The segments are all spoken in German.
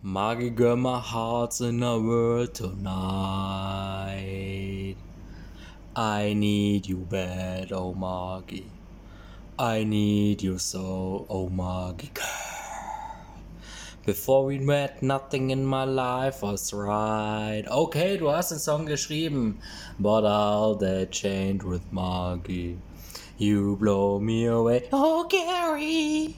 Maggie girl, my heart's in a world tonight. I need you bad, oh Maggie. I need you so, oh Maggie girl. Before we met, nothing in my life was right. Okay, du hast den Song geschrieben. But all that changed with Maggie. You blow me away. Oh, Gary.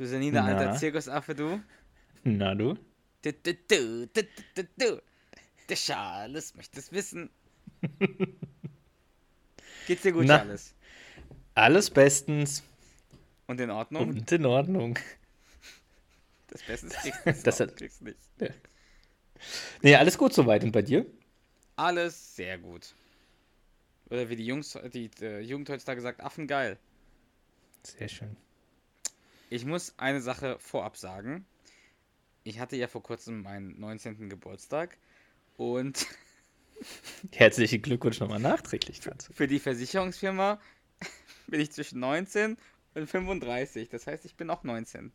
Du senile alter Na? Zirkusaffe, du. Na du? Du, du, du, du, du, du. Der Charles möchte es wissen. Geht's dir gut, Na. Charles? Alles bestens Und in Ordnung? und in Ordnung. Das Beste ist, kriegst du Das hat- kriegst nicht. Nee, alles gut soweit. Und bei dir? Alles sehr gut. Oder wie die Jungs, die äh, Jugend heutzutage sagt, Affengeil. Sehr schön. Ich muss eine Sache vorab sagen. Ich hatte ja vor kurzem meinen 19. Geburtstag und Herzlichen Glückwunsch nochmal nachträglich dazu. Für die Versicherungsfirma bin ich zwischen 19 und 35. Das heißt, ich bin auch 19.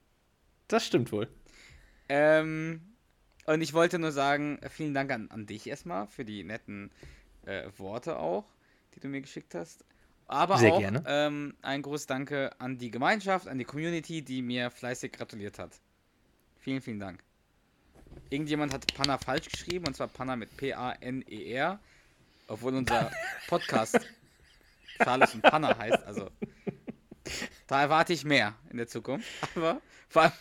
Das stimmt wohl. Ähm, und ich wollte nur sagen, äh, vielen Dank an, an dich erstmal für die netten äh, Worte auch, die du mir geschickt hast. Aber Sehr auch. Ähm, ein großes Danke an die Gemeinschaft, an die Community, die mir fleißig gratuliert hat. Vielen, vielen Dank. Irgendjemand hat Panna falsch geschrieben, und zwar Panna mit P-A-N-E-R, obwohl unser Podcast Charles und Panna heißt. Also, da erwarte ich mehr in der Zukunft. Aber vor allem,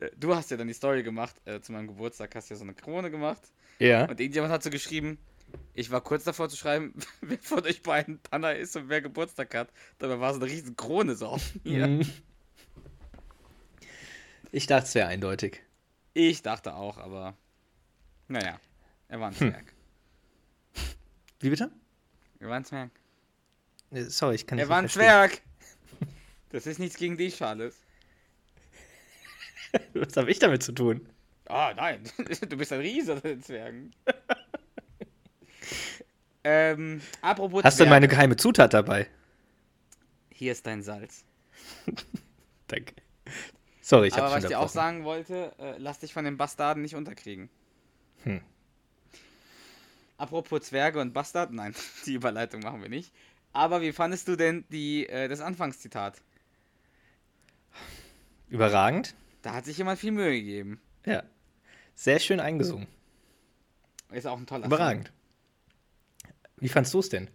äh, du hast ja dann die Story gemacht, äh, zu meinem Geburtstag hast du ja so eine Krone gemacht. Ja. Und irgendjemand hat so geschrieben, ich war kurz davor zu schreiben, wer von euch beiden Panna ist und wer Geburtstag hat. Dabei war so eine riesen Krone so auf mir. Mhm. Ich dachte, es wäre eindeutig. Ich dachte auch, aber naja, er war ein Zwerg. Wie bitte? Er war ein Zwerg. Äh, Sorry, ich kann Er nicht war ein. Zwerg! Das ist nichts gegen dich, Charles. Was habe ich damit zu tun? Ah, nein. Du bist ein Riese unter den Zwergen. Ähm, apropos Hast du Zwerge. meine geheime Zutat dabei? Hier ist dein Salz. Danke. Sorry, ich Aber habe was schon ich dir auch sagen wollte, äh, lass dich von den Bastarden nicht unterkriegen. Hm. Apropos Zwerge und Bastard, nein, die Überleitung machen wir nicht. Aber wie fandest du denn die, äh, das Anfangszitat? Überragend. Da hat sich jemand viel Mühe gegeben. Ja. Sehr schön eingesungen. Ist auch ein toller Überragend. Wie fandst du es denn?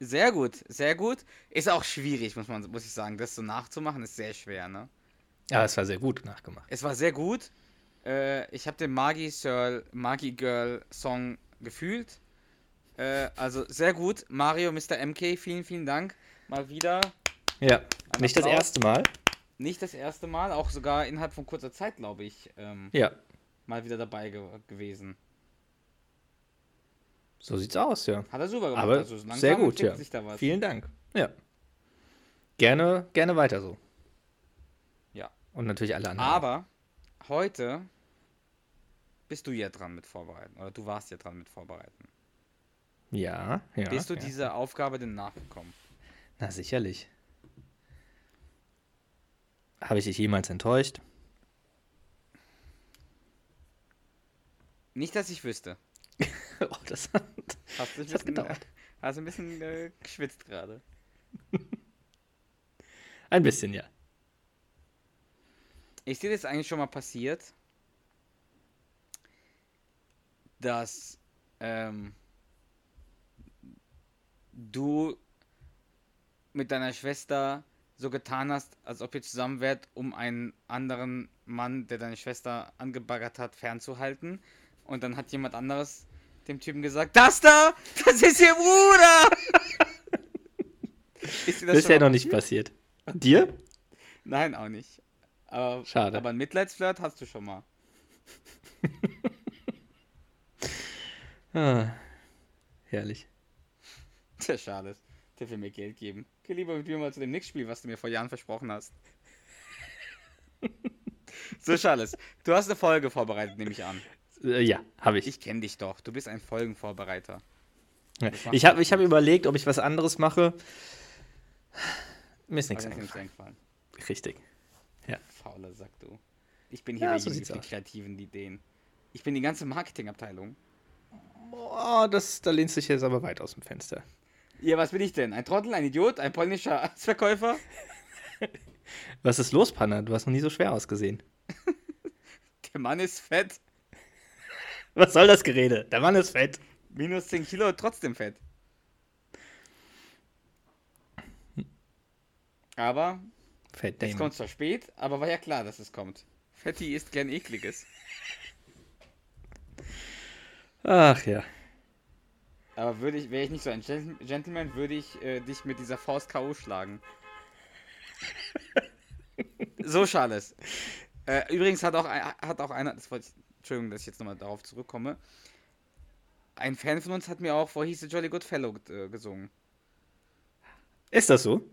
Sehr gut, sehr gut. Ist auch schwierig, muss man, muss ich sagen. Das so nachzumachen ist sehr schwer, ne? Ja, es war sehr gut nachgemacht. Es war sehr gut. Äh, ich habe den Magi Girl, Magi Girl Song gefühlt. Äh, also sehr gut. Mario, Mr. MK, vielen, vielen Dank. Mal wieder. Ja, Ein nicht das Applaus. erste Mal. Nicht das erste Mal, auch sogar innerhalb von kurzer Zeit, glaube ich, ähm, Ja, mal wieder dabei ge gewesen. So sieht's aus, ja. Hat er super gemacht. Aber also sehr gut, ja. Sich da was. Vielen Dank. Ja. Gerne, gerne weiter so. Ja. Und natürlich alle anderen. Aber heute bist du ja dran mit Vorbereiten. Oder du warst ja dran mit Vorbereiten. Ja, ja. bist du ja. dieser Aufgabe denn nachgekommen? Na, sicherlich. Habe ich dich jemals enttäuscht? Nicht, dass ich wüsste. oh, das hat, Hast du ein das bisschen, gedauert. hast ein bisschen äh, geschwitzt gerade. Ein bisschen, ja. Ist dir das eigentlich schon mal passiert, dass ähm, du mit deiner Schwester so getan hast, als ob ihr zusammen wärt, um einen anderen Mann, der deine Schwester angebaggert hat, fernzuhalten? Und dann hat jemand anderes dem Typen gesagt, das da, das ist ihr Bruder! ist das Bisher mal noch nicht passiert. Und dir? Nein, auch nicht. Aber, Schade. aber ein Mitleidsflirt hast du schon mal. ah, herrlich. Der schade ist. Der will mir Geld geben. Geh lieber mit mir mal zu dem Nix-Spiel, was du mir vor Jahren versprochen hast. so, Charles, du hast eine Folge vorbereitet, nehme ich an. Äh, ja, habe ich. Ich kenne dich doch. Du bist ein Folgenvorbereiter. Ja. Ich habe ich hab überlegt, ob ich was anderes mache. Mir ist nichts eingefallen. Richtig. Fauler Sack, du. Ich bin hier Ja, so die kreativen Ideen. Ich bin die ganze Marketingabteilung. Boah, das, da lehnst du dich jetzt aber weit aus dem Fenster. Ja, was bin ich denn? Ein Trottel, ein Idiot, ein polnischer Verkäufer? Was ist los, Panna? Du hast noch nie so schwer ausgesehen. Der Mann ist fett. Was soll das Gerede? Der Mann ist fett. Minus 10 Kilo, trotzdem fett. Aber Fett, es kommt zwar spät, aber war ja klar, dass es kommt. Fetti isst gern ekliges. Ach ja. Aber würde ich, wäre ich nicht so ein Gen- Gentleman, würde ich äh, dich mit dieser Faust K.O. schlagen. so, Charles. Äh, übrigens hat auch, ein, hat auch einer, das wollte ich, Entschuldigung, dass ich jetzt nochmal darauf zurückkomme. Ein Fan von uns hat mir auch vor hieß Jolly Good Fellow äh, gesungen. Ist das so?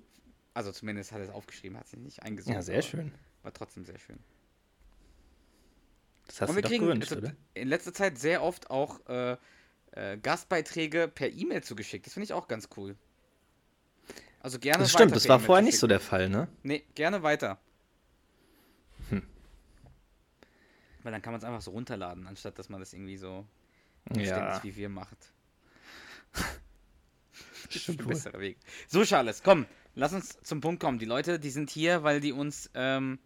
Also zumindest hat er es aufgeschrieben, hat sich nicht eingesungen. Ja, sehr schön. War trotzdem sehr schön. Das hast Und du wir doch kriegen gewünscht, also, oder? in letzter Zeit sehr oft auch äh, äh, Gastbeiträge per E-Mail zugeschickt. Das finde ich auch ganz cool. Also gerne Das weiter stimmt, das war vorher nicht so der Fall, ne? Nee, gerne weiter. Hm. Weil dann kann man es einfach so runterladen, anstatt dass man das irgendwie so Ja, ständig wie wir macht. Stimmt ein besserer Weg. So, Charles, komm, lass uns zum Punkt kommen. Die Leute, die sind hier, weil die uns, ähm,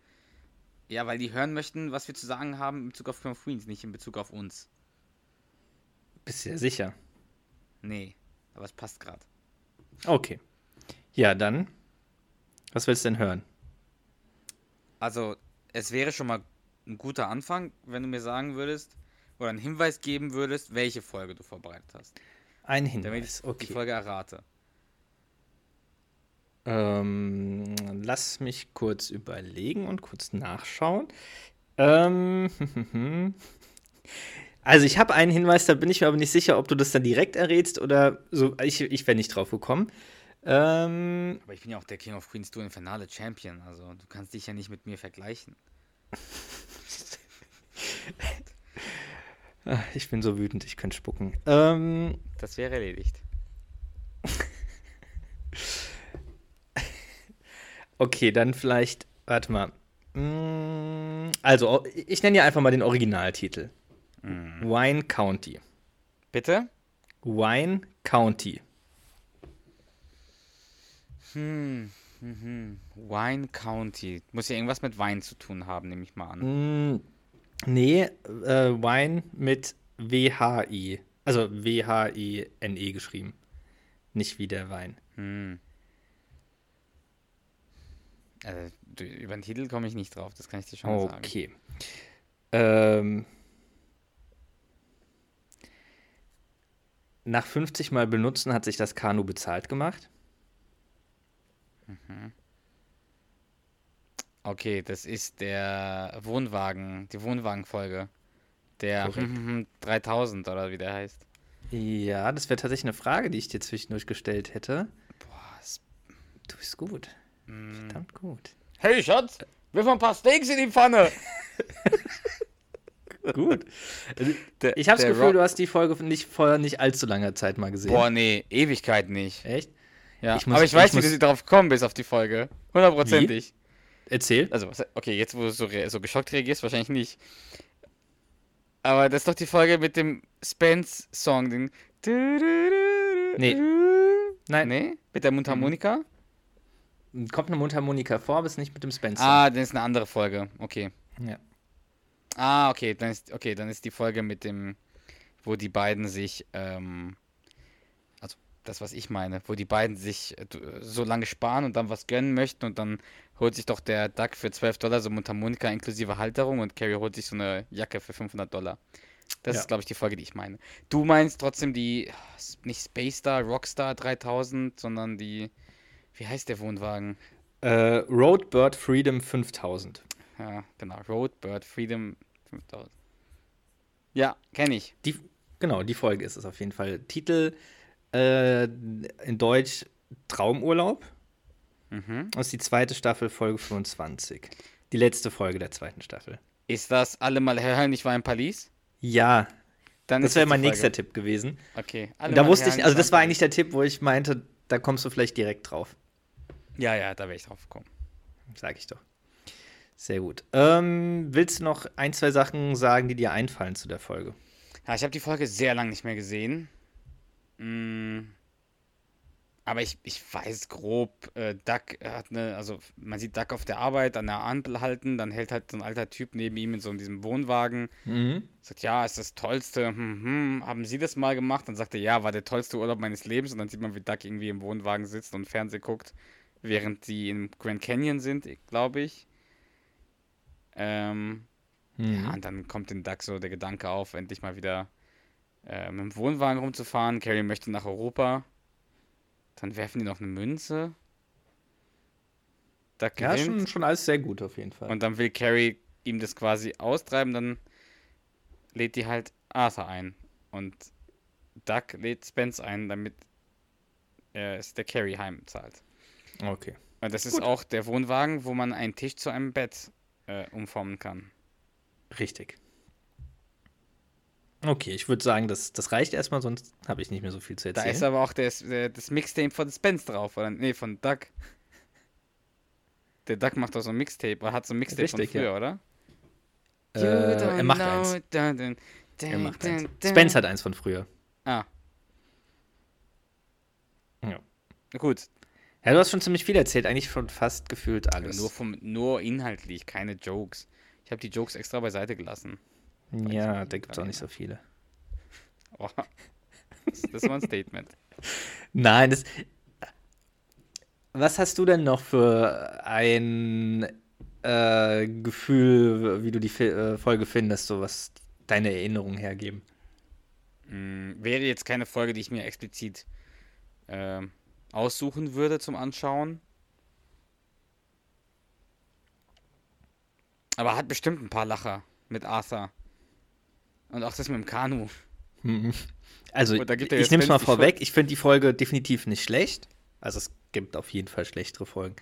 ja, weil die hören möchten, was wir zu sagen haben in Bezug auf King of Queens, nicht in Bezug auf uns. Bist du ja sicher. Nee, aber es passt gerade. Okay. Ja, dann. Was willst du denn hören? Also, es wäre schon mal ein guter Anfang, wenn du mir sagen würdest, oder einen Hinweis geben würdest, welche Folge du vorbereitet hast. Ein Damit ich Hinweis. die Okay. Folge errate. Ähm, lass mich kurz überlegen und kurz nachschauen. Ähm, also ich habe einen Hinweis, da bin ich mir aber nicht sicher, ob du das dann direkt errätst oder so. Ich, ich wäre nicht drauf gekommen. Ähm, Aber ich bin ja auch der King of Queens Tour Infernale Champion, also du kannst dich ja nicht mit mir vergleichen. Ah, ich bin so wütend, ich könnte spucken. Ähm, Das wäre erledigt. okay, dann vielleicht, warte mal. Mm, Also, ich nenne ja einfach mal den Originaltitel. Wine County. Bitte? Wine County. Hm, mhm. Wine County. Muss ja irgendwas mit Wein zu tun haben, nehme ich mal an. Mm, nee, äh, Wine mit W-H-I. Also W-H-I-N-E geschrieben. Nicht wie der Wein. Hm. Also, über den Titel komme ich nicht drauf, das kann ich dir schon sagen. Okay. Ähm, nach 50 Mal benutzen hat sich das Kanu bezahlt gemacht. Okay, das ist der Wohnwagen, die Wohnwagenfolge. Der Korrekt. 3000 oder wie der heißt. Ja, das wäre tatsächlich eine Frage, die ich dir zwischendurch gestellt hätte. Boah, es- Du bist gut. mm. Verdammt gut. Hey Schatz, wirf mal ein paar Steaks in die Pfanne. Gut. Der- Ich habe das Gefühl, Rock- du hast die Folge nicht vor nicht allzu langer Zeit mal gesehen. Boah, nee, Ewigkeit nicht. Echt? Ja, Ich muss- aber ich weiß, ich wie du muss- darauf gekommen bist auf die Folge. Hundertprozentig. Erzähl. Also, okay, jetzt wo du so, so geschockt reagierst, wahrscheinlich nicht. Aber das ist doch die Folge mit dem Spence-Song. Den Nee. Nein. Nee? Mit der Mundharmonika? Kommt eine Mundharmonika vor, aber ist nicht mit dem Spencer. Ah, dann ist eine andere Folge. Okay. Ja. Ah, okay, dann ist, okay, dann ist die Folge mit dem, wo die beiden sich, ähm, das, was ich meine, wo die beiden sich äh, du- so lange sparen und dann was gönnen möchten und dann holt sich doch der Duck für 12 Dollar so Mundharmonika inklusive Halterung und Carrie holt sich so eine Jacke für 500 Dollar. Das Ja. ist, glaube ich, die Folge, die ich meine. Du meinst trotzdem die, nicht Space Star, Rockstar 3000, sondern die, wie heißt der Wohnwagen? Äh, Roadbird Freedom 5000. Ja, genau, Roadbird Freedom 5000. Ja, kenne ich. Die, genau, die Folge ist es auf jeden Fall. Titel äh, in Deutsch Traumurlaub. Mhm. Das ist die zweite Staffel, Folge 25. Die letzte Folge der zweiten Staffel. Ist das alle mal hören, ich war in Paris? Ja, Dann das wäre mein Folge. nächster Tipp gewesen. Okay. Alle da wusste ich, also das war eigentlich der Tipp, wo ich meinte, da kommst du vielleicht direkt drauf. Ja, ja, da wäre ich drauf gekommen. Sag ich doch. Sehr gut. Ähm, willst du noch ein, zwei Sachen sagen, die dir einfallen zu der Folge? Ja, ich habe die Folge sehr lange nicht mehr gesehen. Mm, aber ich, ich weiß grob, äh, Duck hat eine, also man sieht Duck auf der Arbeit an der Ampel halten, dann hält halt so ein alter Typ neben ihm in so diesem Wohnwagen, sagt, ja, ist das tollste, hm, hm, haben Sie das mal gemacht? Dann sagt er, ja, war der tollste Urlaub meines Lebens und dann sieht man, wie Duck irgendwie im Wohnwagen sitzt und Fernsehen guckt, während sie im Grand Canyon sind, glaube ich. Ähm, Mhm. ja, und dann kommt den Duck so der Gedanke auf, endlich mal wieder äh, mit dem Wohnwagen rumzufahren. Carrie möchte nach Europa. Dann werfen die noch eine Münze. Duck Ja, schon, schon alles sehr gut auf jeden Fall. Und dann will Carrie ihm das quasi austreiben. Dann lädt die halt Arthur ein. Und Duck lädt Spence ein, damit er es der Carrie heimzahlt. okay. Und das ist auch der Wohnwagen, wo man einen Tisch zu einem Bett äh, umformen kann. Richtig. Okay, ich würde sagen, das, das reicht erstmal, sonst habe ich nicht mehr so viel zu Da erzählen. ist aber auch das, äh, das Mixtape von Spence drauf, oder? Nee, von Duck. Der Duck macht doch so ein Mixtape, er hat so ein Mixtape Richtig, von früher, ja. oder? äh, er macht eins. Er macht eins. Spence hat eins von früher. Ah, Ja. na gut. ja, du hast schon ziemlich viel erzählt, eigentlich schon fast gefühlt alles. Nur, vom, nur inhaltlich, keine Jokes. Ich habe die Jokes extra beiseite gelassen. Ja, da gibt es auch nicht so viele. Oh, das, war ein Statement. Nein, das. Was hast du denn noch für ein äh, Gefühl, wie du die Fi äh, Folge findest, so was deine Erinnerungen hergeben? Mm, wäre jetzt keine Folge, die ich mir explizit ähm, aussuchen würde zum Anschauen. Aber hat bestimmt ein paar Lacher mit Arthur. Und auch das mit dem Kanu. Also, gibt er ich nehme es mal vorweg. Ich finde die Folge definitiv nicht schlecht. Also, es gibt auf jeden Fall schlechtere Folgen.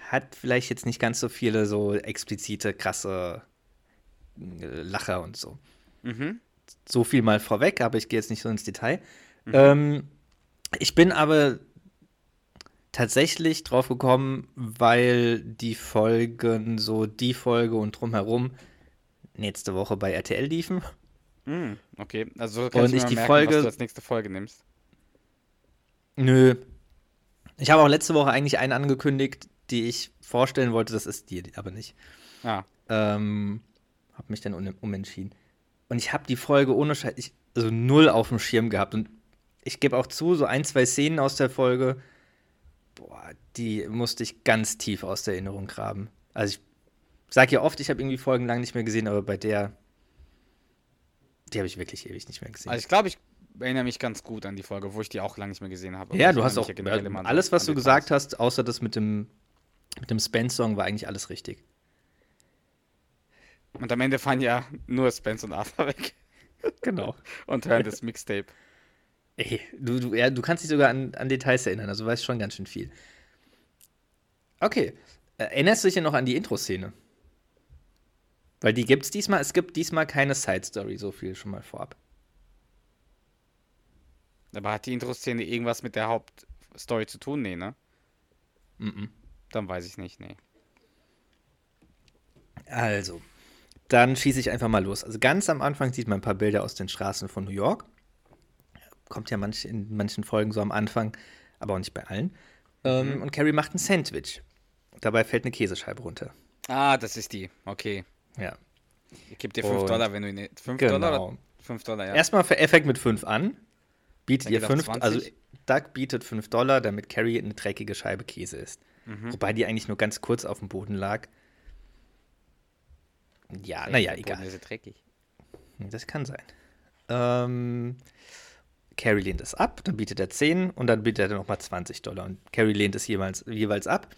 Hat vielleicht jetzt nicht ganz so viele so explizite, krasse äh, Lacher und so. Mhm. So viel mal vorweg, aber ich gehe jetzt nicht so ins Detail. Mhm. Ähm, ich bin aber tatsächlich drauf gekommen, weil die Folgen, so die Folge und drumherum, nächste Woche bei RTL liefen. Mm, okay, also so Und kannst du ich die merken, Folge- was du als nächste Folge nimmst. Nö. Ich habe auch letzte Woche eigentlich eine angekündigt, die ich vorstellen wollte, das ist die aber nicht. Ah, Ähm, habe mich dann umentschieden. Und ich habe die Folge ohne Scheiß, ich, also null auf dem Schirm gehabt. Und ich gebe auch zu, so ein, zwei Szenen aus der Folge, boah, die musste ich ganz tief aus der Erinnerung graben. Also ich sage ja oft, ich habe irgendwie Folgen lang nicht mehr gesehen, aber bei der, die habe ich wirklich ewig nicht mehr gesehen. also ich glaube, ich erinnere mich ganz gut an die Folge, wo ich die auch lange nicht mehr gesehen habe. ja, ich du hast auch ja äh, an- alles, was du gesagt hast, außer das mit dem, mit dem Spence-Song, war eigentlich alles richtig. Und am Ende fahren ja nur Spence und Arthur weg Genau. und hören das Mixtape. Ey, du, du, ja, du kannst dich sogar an, an Details erinnern, also du weißt schon ganz schön viel. Okay. Äh, Erinnerst du dich denn noch an die Intro-Szene? Weil die gibt's diesmal, es gibt diesmal keine Side-Story, so viel schon mal vorab. Aber hat die Intro-Szene irgendwas mit der Hauptstory zu tun? Nee, ne? Mhm. Dann weiß ich nicht, nee. Also, dann schieße ich einfach mal los. Also ganz am Anfang sieht man ein paar Bilder aus den Straßen von New York. Kommt ja manch, in manchen Folgen so am Anfang, aber auch nicht bei allen. Ähm, und Carrie macht ein Sandwich. Dabei fällt eine Käsescheibe runter. Ah, das ist die. Okay. Ja. Ich gebe dir 5 Und- Dollar, wenn du ihn. 5 Genau. Dollar oder 5 Dollar, ja. Erstmal für Effekt mit 5 an. Bietet ihr geht auf 5, 20. also Doug bietet 5 Dollar, damit Carrie eine dreckige Scheibe Käse isst. Mhm. Wobei die eigentlich nur ganz kurz auf dem Boden lag. Ja, naja, Boden egal. ist ja dreckig. Das kann sein. Ähm, Carrie lehnt es ab, dann bietet er 10 und dann bietet er nochmal 20 Dollar. Und Carrie lehnt es jeweils, jeweils ab.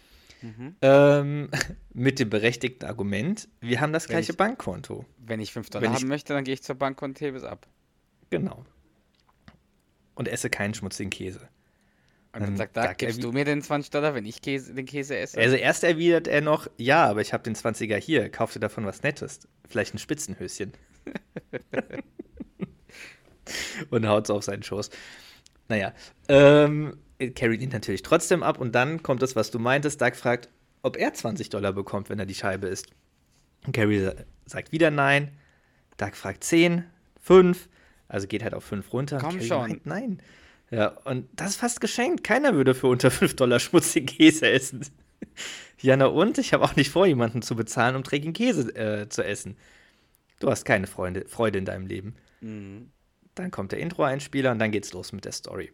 Ähm, mit dem berechtigten Argument, wir haben das Wenn gleiche ich- Bankkonto. Wenn ich 5 Wenn Dollar ich- haben möchte, dann gehe ich zur Bank und hebe es ab. Genau. Und esse keinen schmutzigen Käse. Und dann sagt er, da gibst du mir den 20 Dollar, wenn ich Käse, den Käse esse? Also erst erwidert er noch, ja, aber ich habe den 20er hier, kauf dir davon was Nettes. Vielleicht ein Spitzenhöschen. und haut's auf seinen Schoß. Naja, ähm, carried ihn natürlich trotzdem ab und dann kommt das, was du meintest. Doug fragt, ob er 20 Dollar bekommt, wenn er die Scheibe isst. Und Carrie sa- sagt wieder nein. Doug fragt 10, 5, also geht halt auf 5 runter. Und Komm Carrie schon. meint, nein. Ja, und das ist fast geschenkt. Keiner würde für unter 5 Dollar schmutzigen Käse essen. Jana und ich habe auch nicht vor, jemanden zu bezahlen, um dreckigen Käse äh, zu essen. Du hast keine Freunde, Freude in deinem Leben. Mhm. Dann kommt der Intro-Einspieler und dann geht's los mit der Story.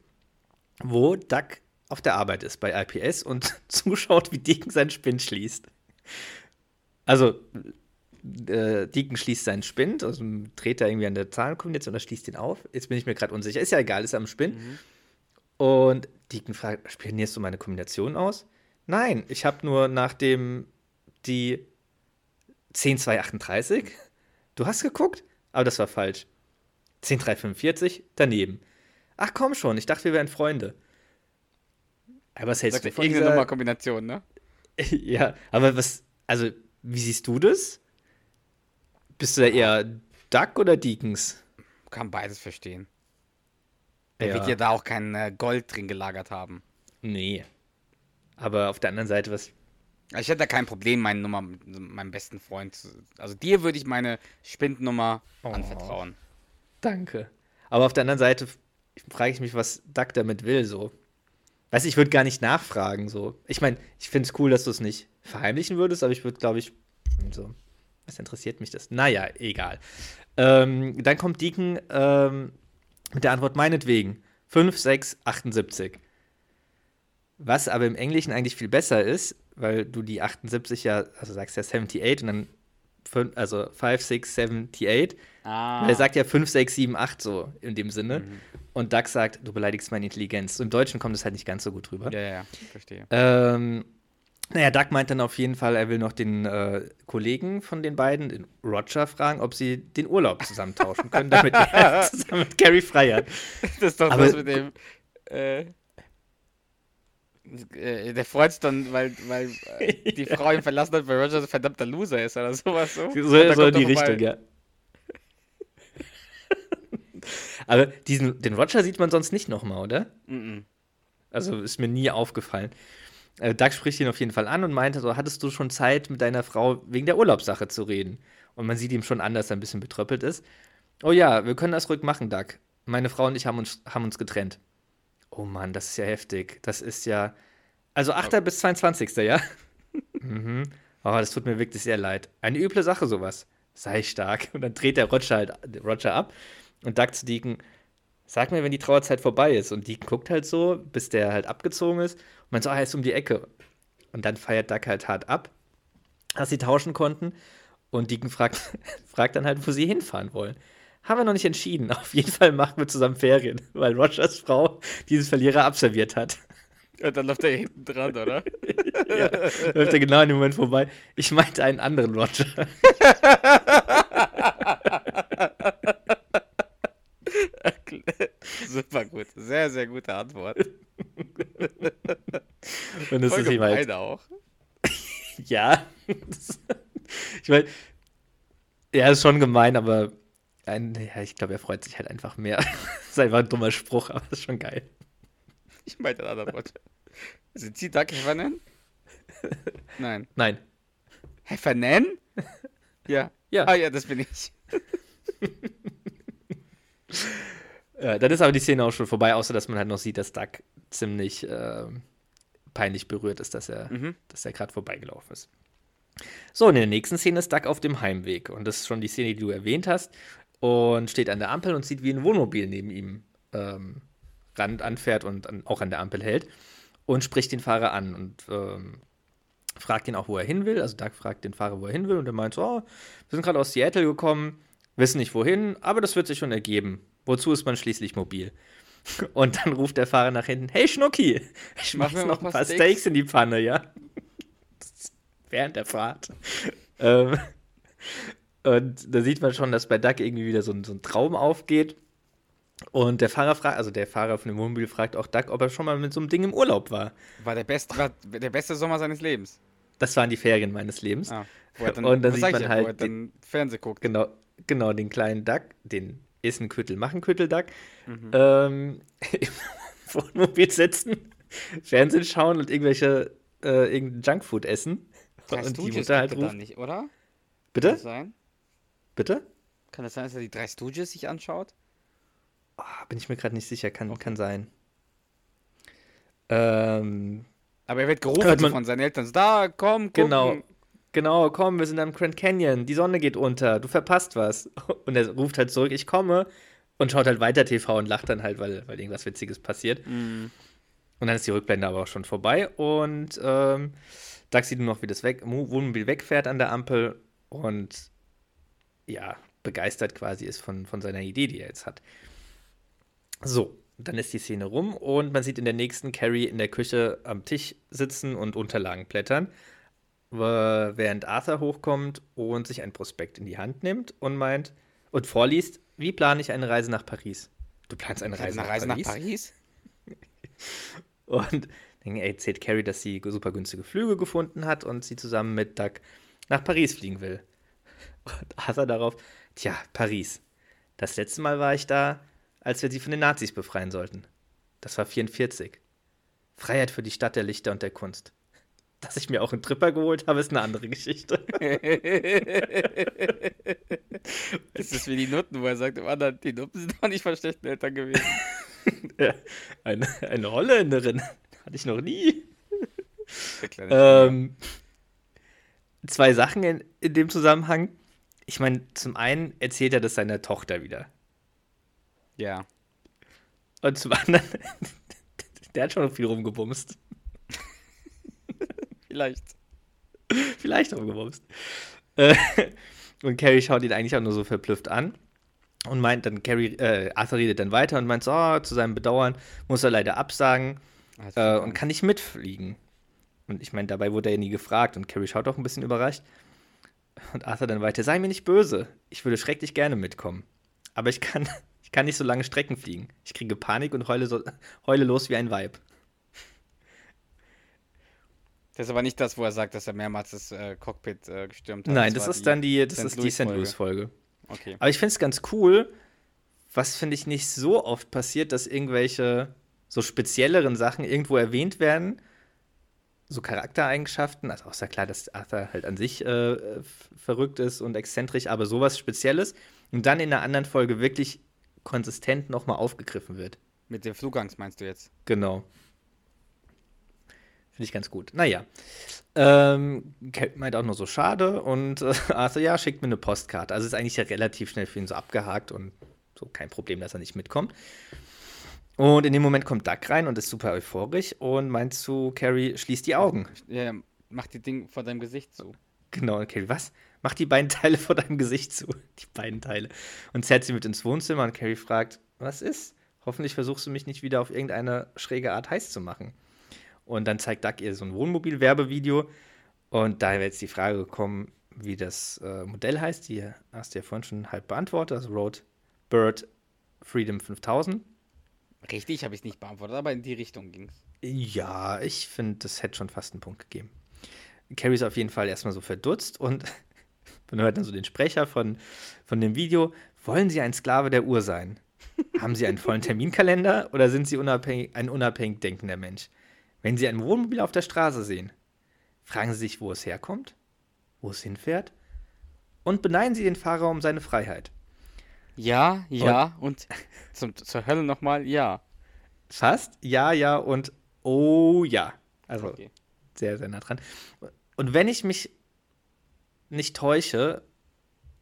Wo Duck auf der Arbeit ist bei IPS und zuschaut, wie Deacon seinen Spind schließt. Also, äh, Deacon schließt seinen Spind, also dreht er irgendwie an der Zahlenkombination oder schließt ihn auf. Jetzt bin ich mir gerade unsicher. Ist ja egal, ist am Spind. Und Deacon fragt: Spionierst du meine Kombination aus? Nein, ich habe nur nach dem die 10238. Du hast geguckt? Aber das war falsch. 10345 daneben. Ach komm schon, ich dachte, wir wären Freunde. Aber was hältst du von irgendeine dieser... Nummerkombination, ne? ja, aber was, also, wie siehst du das? Bist du da eher Duck oder Deacons? Kann beides verstehen. Er Ja. wird ja da auch kein äh, Gold drin gelagert haben. Nee. Aber auf der anderen Seite, was, Also ich hätte da kein Problem, meine Nummer mit meinem besten Freund zu. Also dir würde ich meine Spindnummer Oh. anvertrauen. danke. Aber auf der anderen Seite frage ich mich, was Duck damit will, so. Weißt du, ich würde gar nicht nachfragen, so. Ich meine, ich finde es cool, dass du es nicht verheimlichen würdest, aber ich würde, glaube ich, so, was interessiert mich das? Naja, egal. Ähm, dann kommt Deacon ähm, mit der Antwort meinetwegen. 5, 6, 78. Was aber im Englischen eigentlich viel besser ist, weil du die 78 ja, also sagst ja 78 und dann, fün- also 5, 6, 78. Ah. Weil er sagt ja 5, 6, 7, 8 so in dem Sinne. Und Doug sagt, du beleidigst meine Intelligenz. Im Deutschen kommt es halt nicht ganz so gut rüber. Ja, ja, ja, verstehe. Ähm, naja, Doug meint dann auf jeden Fall, er will noch den äh, Kollegen von den beiden, den Roger, fragen, ob sie den Urlaub zusammen tauschen können, damit er zusammen mit Carrie frei hat. Das ist doch Aber- das mit dem. Äh, äh, der freut sich dann, weil, weil äh, die Frau ihn verlassen hat, weil Roger ein verdammter Loser ist oder sowas. So, So, so in die. Richtung, ja. Aber diesen, den Roger sieht man sonst nicht nochmal, oder? Mhm. Also ist mir nie aufgefallen. Äh, Doug spricht ihn auf jeden Fall an und meinte so, hattest du schon Zeit, mit deiner Frau wegen der Urlaubssache zu reden? Und man sieht ihm schon an, dass er ein bisschen betröppelt ist. Oh ja, wir können das ruhig machen, Doug. Meine Frau und ich haben uns, haben uns getrennt. Oh Mann, das ist ja heftig. Das ist ja. Also 8. bis 22. ja? mhm. Oh, das tut mir wirklich sehr leid. Eine üble Sache, sowas. Sei stark. Und dann dreht der Roger halt Roger ab und Doug zu Deacon, sag mir, wenn die Trauerzeit vorbei ist. Und Deacon guckt halt so, bis der halt abgezogen ist. Und man so, ah, er ist um die Ecke. Und dann feiert Doug halt hart ab, dass sie tauschen konnten. Und Deacon fragt, fragt dann halt, wo sie hinfahren wollen. Haben wir noch nicht entschieden. Auf jeden Fall machen wir zusammen Ferien, weil Rogers Frau diesen Verlierer abserviert hat. Und dann läuft er hinten dran, oder? ja, läuft er genau in dem Moment vorbei. Ich meinte einen anderen Roger. Super gut. Sehr, sehr gute Antwort. Und das Voll ist ihm halt gemein auch. Ja. Ich meine, ja, ist schon gemein, aber ein, ja, ich glaube, er freut sich halt einfach mehr. ist einfach ein dummer Spruch, aber ist schon geil. Ich meinte einen anderen Roger. Sind Sie Doug Heffernan? Nein. Nein. Heffernan? Ja. Ja. Ah ja, das bin ich. Ja, dann ist aber die Szene auch schon vorbei, außer dass man halt noch sieht, dass Doug ziemlich ähm, peinlich berührt ist, dass er, Mhm. dass er gerade vorbeigelaufen ist. So, und in der nächsten Szene ist Doug auf dem Heimweg. Und das ist schon die Szene, die du erwähnt hast. Und steht an der Ampel und sieht, wie ein Wohnmobil neben ihm ähm, ran, anfährt und an, auch an der Ampel hält. Und spricht den Fahrer an und ähm, fragt ihn auch, wo er hin will. Also Doug fragt den Fahrer, wo er hin will. Und er meint so, oh, wir sind gerade aus Seattle gekommen, wissen nicht wohin, aber das wird sich schon ergeben. Wozu ist man schließlich mobil? Und dann ruft der Fahrer nach hinten, hey Schnucki, ich Mach noch ein paar Steaks." Steaks in die Pfanne, ja? während der Fahrt. ähm, und da sieht man schon, dass bei Duck irgendwie wieder so ein, so ein Traum aufgeht. Und der Fahrer fragt, also der Fahrer von dem Wohnmobil fragt auch Duck, ob er schon mal mit so einem Ding im Urlaub war. War der beste, war der beste Sommer seines Lebens. Das waren die Ferien meines Lebens. Ah, wo er dann, Und dann sieht man ja, halt wo er dann Fernsehen guckt. Genau, genau, den kleinen Duck, den ist ein Köttel, machen Köttel Duck, Mhm. ähm, im Wohnmobil sitzen, Fernsehen schauen und irgendwelche, äh, irgendein Junkfood essen. Drei und die Mutter halt ruft. nicht, oder? Kann Bitte? das sein? Bitte? Kann das sein, dass er die drei Stooges sich anschaut? Ah, bin ich mir gerade nicht sicher, kann, kann sein. Ähm, Aber er wird gerufen man- von seinen Eltern. So, da, komm, gucken. genau. Genau, komm, wir sind am Grand Canyon, die Sonne geht unter, du verpasst was. Und er ruft halt zurück, ich komme und schaut halt weiter TV und lacht dann halt, weil, weil irgendwas Witziges passiert. Mhm. Und dann ist die Rückblende aber auch schon vorbei und ähm, Doug sieht nur noch, wie das weg, Mo- Wohnmobil wegfährt an der Ampel und ja, begeistert quasi ist von, von seiner Idee, die er jetzt hat. So, dann ist die Szene rum und man sieht in der nächsten Carrie in der Küche am Tisch sitzen und Unterlagen blättern, während Arthur hochkommt und sich ein Prospekt in die Hand nimmt und meint und vorliest, wie plane ich eine Reise nach Paris? Du planst eine Reise, Eine Reise nach Paris? und dann erzählt Carrie, dass sie super günstige Flüge gefunden hat und sie zusammen mit Doug nach Paris fliegen will. Und Arthur darauf, tja, Paris. Das letzte Mal war ich da, als wir sie von den Nazis befreien sollten. Das war 44. Freiheit für die Stadt der Lichter und der Kunst. Dass ich mir auch einen Tripper geholt habe, ist eine andere Geschichte. Das ist wie die Nutten, wo er sagt, im anderen, die Nutten sind doch nicht von schlechten Eltern gewesen. Eine, eine Holländerin. Hatte ich noch nie. Ähm, zwei Sachen in, in dem Zusammenhang. Ich meine, zum einen erzählt er das seiner Tochter wieder. ja. Und zum anderen, der hat schon noch viel rumgebumst. Vielleicht. Vielleicht rumgebumst. Äh, und Carrie schaut ihn eigentlich auch nur so verblüfft an. Und meint dann, Carrie, äh, Arthur redet dann weiter und meint so, oh, zu seinem Bedauern muss er leider absagen äh, und kann nicht mitfliegen. Und ich meine, dabei wurde er ja nie gefragt und Carrie schaut auch ein bisschen überrascht. Und Arthur dann weiter, sei mir nicht böse, ich würde schrecklich gerne mitkommen. Aber ich kann, ich kann nicht so lange Strecken fliegen. Ich kriege Panik und heule, so, heule los wie ein Weib. Das ist aber nicht das, wo er sagt, dass er mehrmals das äh, Cockpit äh, gestürmt hat. Nein, das war ist dann die, das St. ist die St. Louis-Folge. Louis-Folge. Okay. Aber ich finde es ganz cool, was finde ich nicht so oft passiert, dass irgendwelche so spezielleren Sachen irgendwo erwähnt werden. So Charaktereigenschaften, also auch ist ja klar, dass Arthur halt an sich äh, verrückt ist und exzentrisch, aber sowas Spezielles und dann in einer anderen Folge wirklich konsistent nochmal aufgegriffen wird. Mit dem Flugangst meinst du jetzt? Genau. Finde ich ganz gut. Naja. Ähm, Kate meint auch nur so schade und äh, Arthur, ja, schickt mir eine Postkarte. Also ist eigentlich ja relativ schnell für ihn so abgehakt und so kein Problem, dass er nicht mitkommt. Und in dem Moment kommt Doug rein und ist super euphorisch und meint zu Carrie, schließ die Augen. Ja, mach die Ding vor deinem Gesicht zu. Genau, und Carrie, was? Mach die beiden Teile vor deinem Gesicht zu. Die beiden Teile. Und zerrt sie mit ins Wohnzimmer und Carrie fragt, was ist? Hoffentlich versuchst du mich nicht wieder auf irgendeine schräge Art heiß zu machen. Und dann zeigt Doug ihr so ein Wohnmobil-Werbevideo. Und da wäre jetzt die Frage gekommen, wie das äh, Modell heißt. Die hast du ja vorhin schon halb beantwortet. Also Road Bird Freedom 5000. Richtig, habe ich nicht beantwortet, aber in die Richtung ging es. Ja, ich finde, das hätte schon fast einen Punkt gegeben. Carrie ist auf jeden Fall erstmal so verdutzt und man hört dann so den Sprecher von, von dem Video. Wollen Sie ein Sklave der Uhr sein? Haben Sie einen vollen Terminkalender oder sind Sie unabhängig, ein unabhängig denkender Mensch? Wenn Sie ein Wohnmobil auf der Straße sehen, fragen Sie sich, wo es herkommt, wo es hinfährt und beneiden Sie den Fahrer um seine Freiheit. Ja, ja und, zum, zur Hölle nochmal, ja. Fast, ja, ja und oh ja. Also Okay. sehr, sehr nah dran. Und wenn ich mich nicht täusche,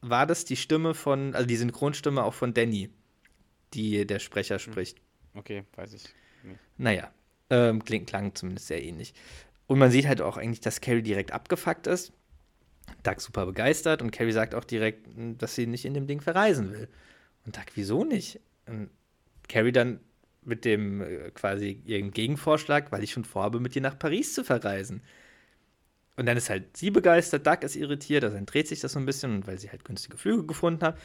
war das die Stimme von, also die Synchronstimme auch von Danny, die der Sprecher spricht. Okay, weiß ich. Naja, ähm, kling, klang zumindest sehr ähnlich. Und man sieht halt auch eigentlich, dass Carrie direkt abgefuckt ist. Doug super begeistert und Carrie sagt auch direkt, mh, dass sie nicht in dem Ding verreisen will. Und Doug, wieso nicht? Und Carrie dann mit dem äh, quasi ihrem Gegenvorschlag, weil ich schon vorhabe, mit dir nach Paris zu verreisen. und dann ist halt sie begeistert, Duck ist irritiert, also dann dreht sich das so ein bisschen, weil sie halt günstige Flüge gefunden hat.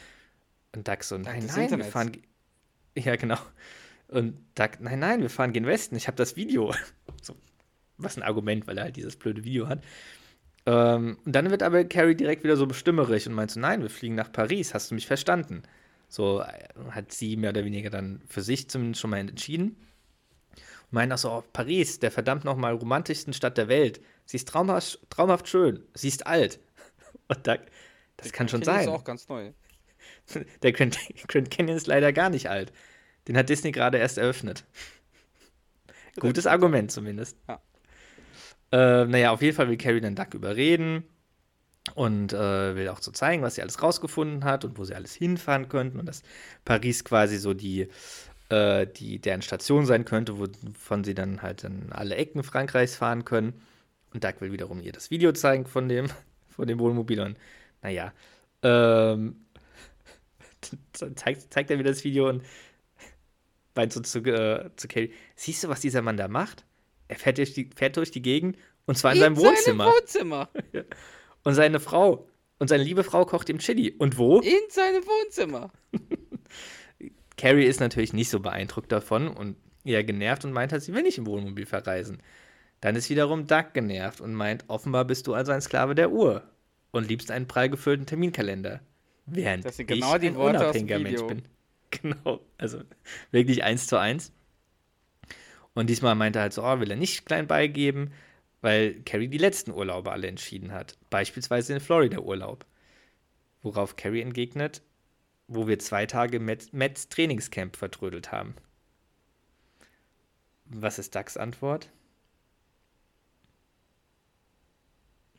Und Duck so, nein, nein, wir Internets. fahren. Ja, genau. Und Duck, nein, nein, wir fahren gen Westen, ich habe das Video. So, was ein Argument, weil er halt dieses blöde Video hat. Ähm, und dann wird aber Carrie direkt wieder so bestimmerisch und meint so, nein, wir fliegen nach Paris, hast du mich verstanden? So äh, hat sie mehr oder weniger dann für sich zumindest schon mal entschieden. Und meint auch so, oh, Paris, der verdammt nochmal romantischsten Stadt der Welt. Sie ist traumhaft, traumhaft schön, sie ist alt. Und da, das kann schon Film sein. ist auch ganz neu. Der Grand, Grand Canyon ist leider gar nicht alt. Den hat Disney gerade erst eröffnet. Gutes Argument zumindest. Ja. Äh, naja, auf jeden Fall will Carrie dann Duck überreden und äh, will auch so zeigen, was sie alles rausgefunden hat und wo sie alles hinfahren könnten und dass Paris quasi so die, äh, die deren Station sein könnte, wovon sie dann halt in alle Ecken Frankreichs fahren können. Und Duck will wiederum ihr das Video zeigen von dem, von dem Wohnmobil und naja, ähm, zeigt, zeigt er mir das Video und meint so zu, äh, zu Carrie, siehst du, was dieser Mann da macht? Er fährt durch die, fährt durch die Gegend und zwar in, seinem Wohnzimmer. Seinem Wohnzimmer. Und seine Frau und seine liebe Frau kocht ihm Chili. Und wo? In seinem Wohnzimmer. Carrie ist natürlich nicht so beeindruckt davon und eher genervt und meint halt, sie will nicht im Wohnmobil verreisen. Dann ist wiederum Doug genervt und meint, offenbar bist du also ein Sklave der Uhr und liebst einen prall gefüllten Terminkalender. Während Das sind genau ich die ein Worte unabhängiger Mensch bin. Genau, also wirklich eins zu eins. Und diesmal meinte er halt so, oh, will er nicht klein beigeben, weil Carrie die letzten Urlaube alle entschieden hat. Beispielsweise den Florida-Urlaub. Worauf Carrie entgegnet, wo wir zwei Tage Mets, Mets Trainingscamp vertrödelt haben. Was ist Ducks Antwort?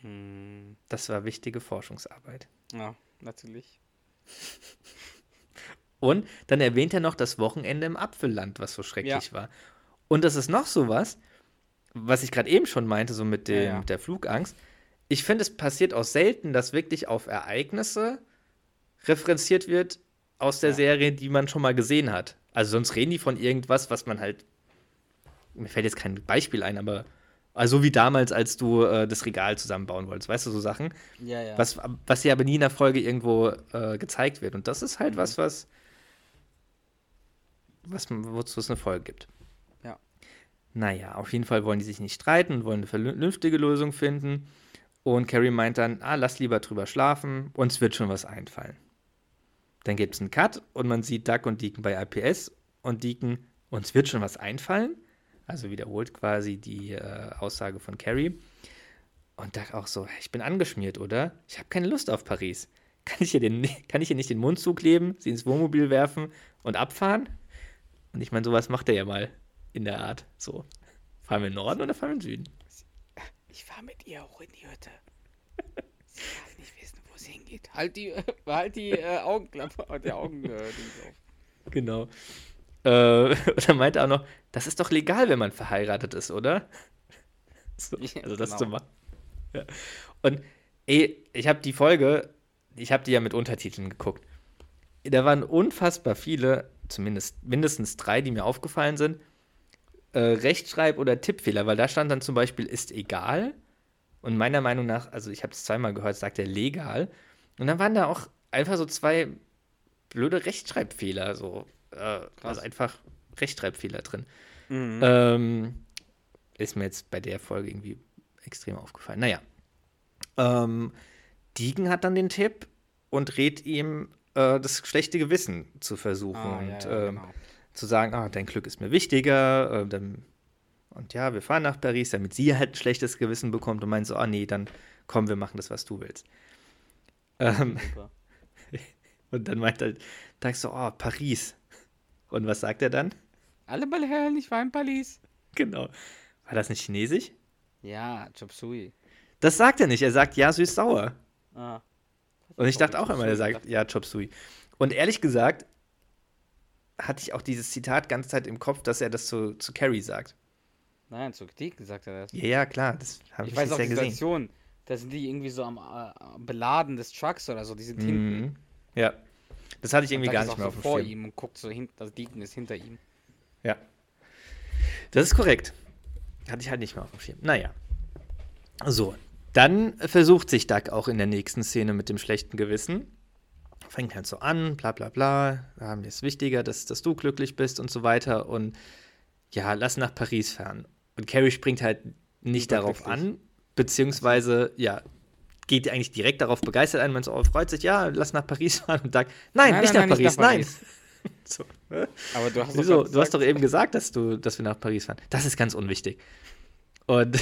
Hm, Das war wichtige Forschungsarbeit. ja, natürlich. Und dann erwähnt er noch das Wochenende im Apfelland, was so schrecklich Ja. war. Und das ist noch so was, was ich gerade eben schon meinte, so mit, dem, Ja, ja. der Flugangst. Ich finde, es passiert auch selten, dass wirklich auf Ereignisse referenziert wird aus der Ja. Serie, die man schon mal gesehen hat. Also sonst reden die von irgendwas, was man halt. Mir fällt jetzt kein Beispiel ein, aber. Also wie damals, als du äh, das Regal zusammenbauen wolltest, weißt du, so Sachen. Ja, ja. Was, was dir aber nie in der Folge irgendwo äh, gezeigt wird. Und das ist halt was, was, was wozu es eine Folge gibt. Ja. Naja, auf jeden Fall wollen die sich nicht streiten und wollen eine vernünftige Lösung finden. Und Carrie meint dann, ah, lass lieber drüber schlafen, uns wird schon was einfallen. Dann gibt es einen Cut und man sieht Duck und Deacon bei RPS und Deacon, uns wird schon was einfallen. Also wiederholt quasi die äh, Aussage von Carrie. Und Doug auch so, ich bin angeschmiert, oder? Ich habe keine Lust auf Paris. Kann ich, hier den, kann ich hier nicht den Mund zukleben, sie ins Wohnmobil werfen und abfahren? Und ich meine, sowas macht er ja mal in der Art. So, fahren wir in den Norden oder fahren wir in den Süden? Ich fahre mit ihr hoch in die Hütte. Sie darf nicht wissen, wo sie hingeht. Halt die, halt die äh, Augenklappe, die Augen äh, auf. Genau. Äh, und dann meinte er auch noch, das ist doch legal, wenn man verheiratet ist, oder? So, also das genau. zu machen. Ja. Und ey, ich habe die Folge, ich habe die ja mit Untertiteln geguckt. Da waren unfassbar viele, zumindest mindestens drei, die mir aufgefallen sind, äh, Rechtschreib- oder Tippfehler, weil da stand dann zum Beispiel ist egal. Und meiner Meinung nach, also ich habe es zweimal gehört, sagt er legal. Und dann waren da auch einfach so zwei blöde Rechtschreibfehler, so äh, also einfach Rechtschreibfehler drin. Mhm. Ähm, ist mir jetzt bei der Folge irgendwie extrem aufgefallen. Naja. Ähm, Deegan hat dann den Tipp und rät ihm, äh, das schlechte Gewissen zu versuchen Ah, ja, und ja, ähm, genau. Zu sagen, ah, dein Glück ist mir wichtiger. Äh, dann, und ja, wir fahren nach Paris, damit sie halt ein schlechtes Gewissen bekommt und meint so, ah nee, dann komm, wir machen das, was du willst. Ähm, und dann meint halt, Doug so, oh, Paris. Und was sagt er dann? Alle mal her, ich war in Paris. Genau. War das nicht chinesisch? Ja, Chop Suey. Das sagt er nicht. Er sagt ja süß-sauer. Ah. Und ich dachte auch immer, er sagt ja Chop Suey. Und ehrlich gesagt hatte ich auch dieses Zitat ganze Zeit im Kopf, dass er das zu, zu Carrie sagt. Nein, zu Deacon sagt er das. Ja, ja, klar, das habe ich, Ich weiß auch sehr die gesehen. Situation. Da sind die irgendwie so am äh, Beladen des Trucks oder so. Die sind hinten. Mhm. Ja, das hatte ich irgendwie gar nicht mehr auch auf so dem vor Schirm. ihm und guckt so hin. Also Deacon ist hinter ihm. Ja. Das ist korrekt. Hatte ich halt nicht mehr auf dem Schirm. Naja. So. Dann versucht sich Duck auch in der nächsten Szene mit dem schlechten Gewissen. Fängt halt so an, bla bla bla. Ja, mir ist wichtiger, dass, dass du glücklich bist und so weiter. Und ja, lass nach Paris fahren. Und Carrie springt halt nicht darauf an, beziehungsweise, ja, geht eigentlich direkt darauf begeistert ein. Man so, oh, freut sich, ja, lass nach Paris fahren. Und sagt, nein, Nein, nicht, nein, nach nein, nicht Paris, nein. So, hä? Aber du hast gerade Du hast doch eben gesagt, dass, du, dass wir nach Paris fahren. Das ist ganz unwichtig. Und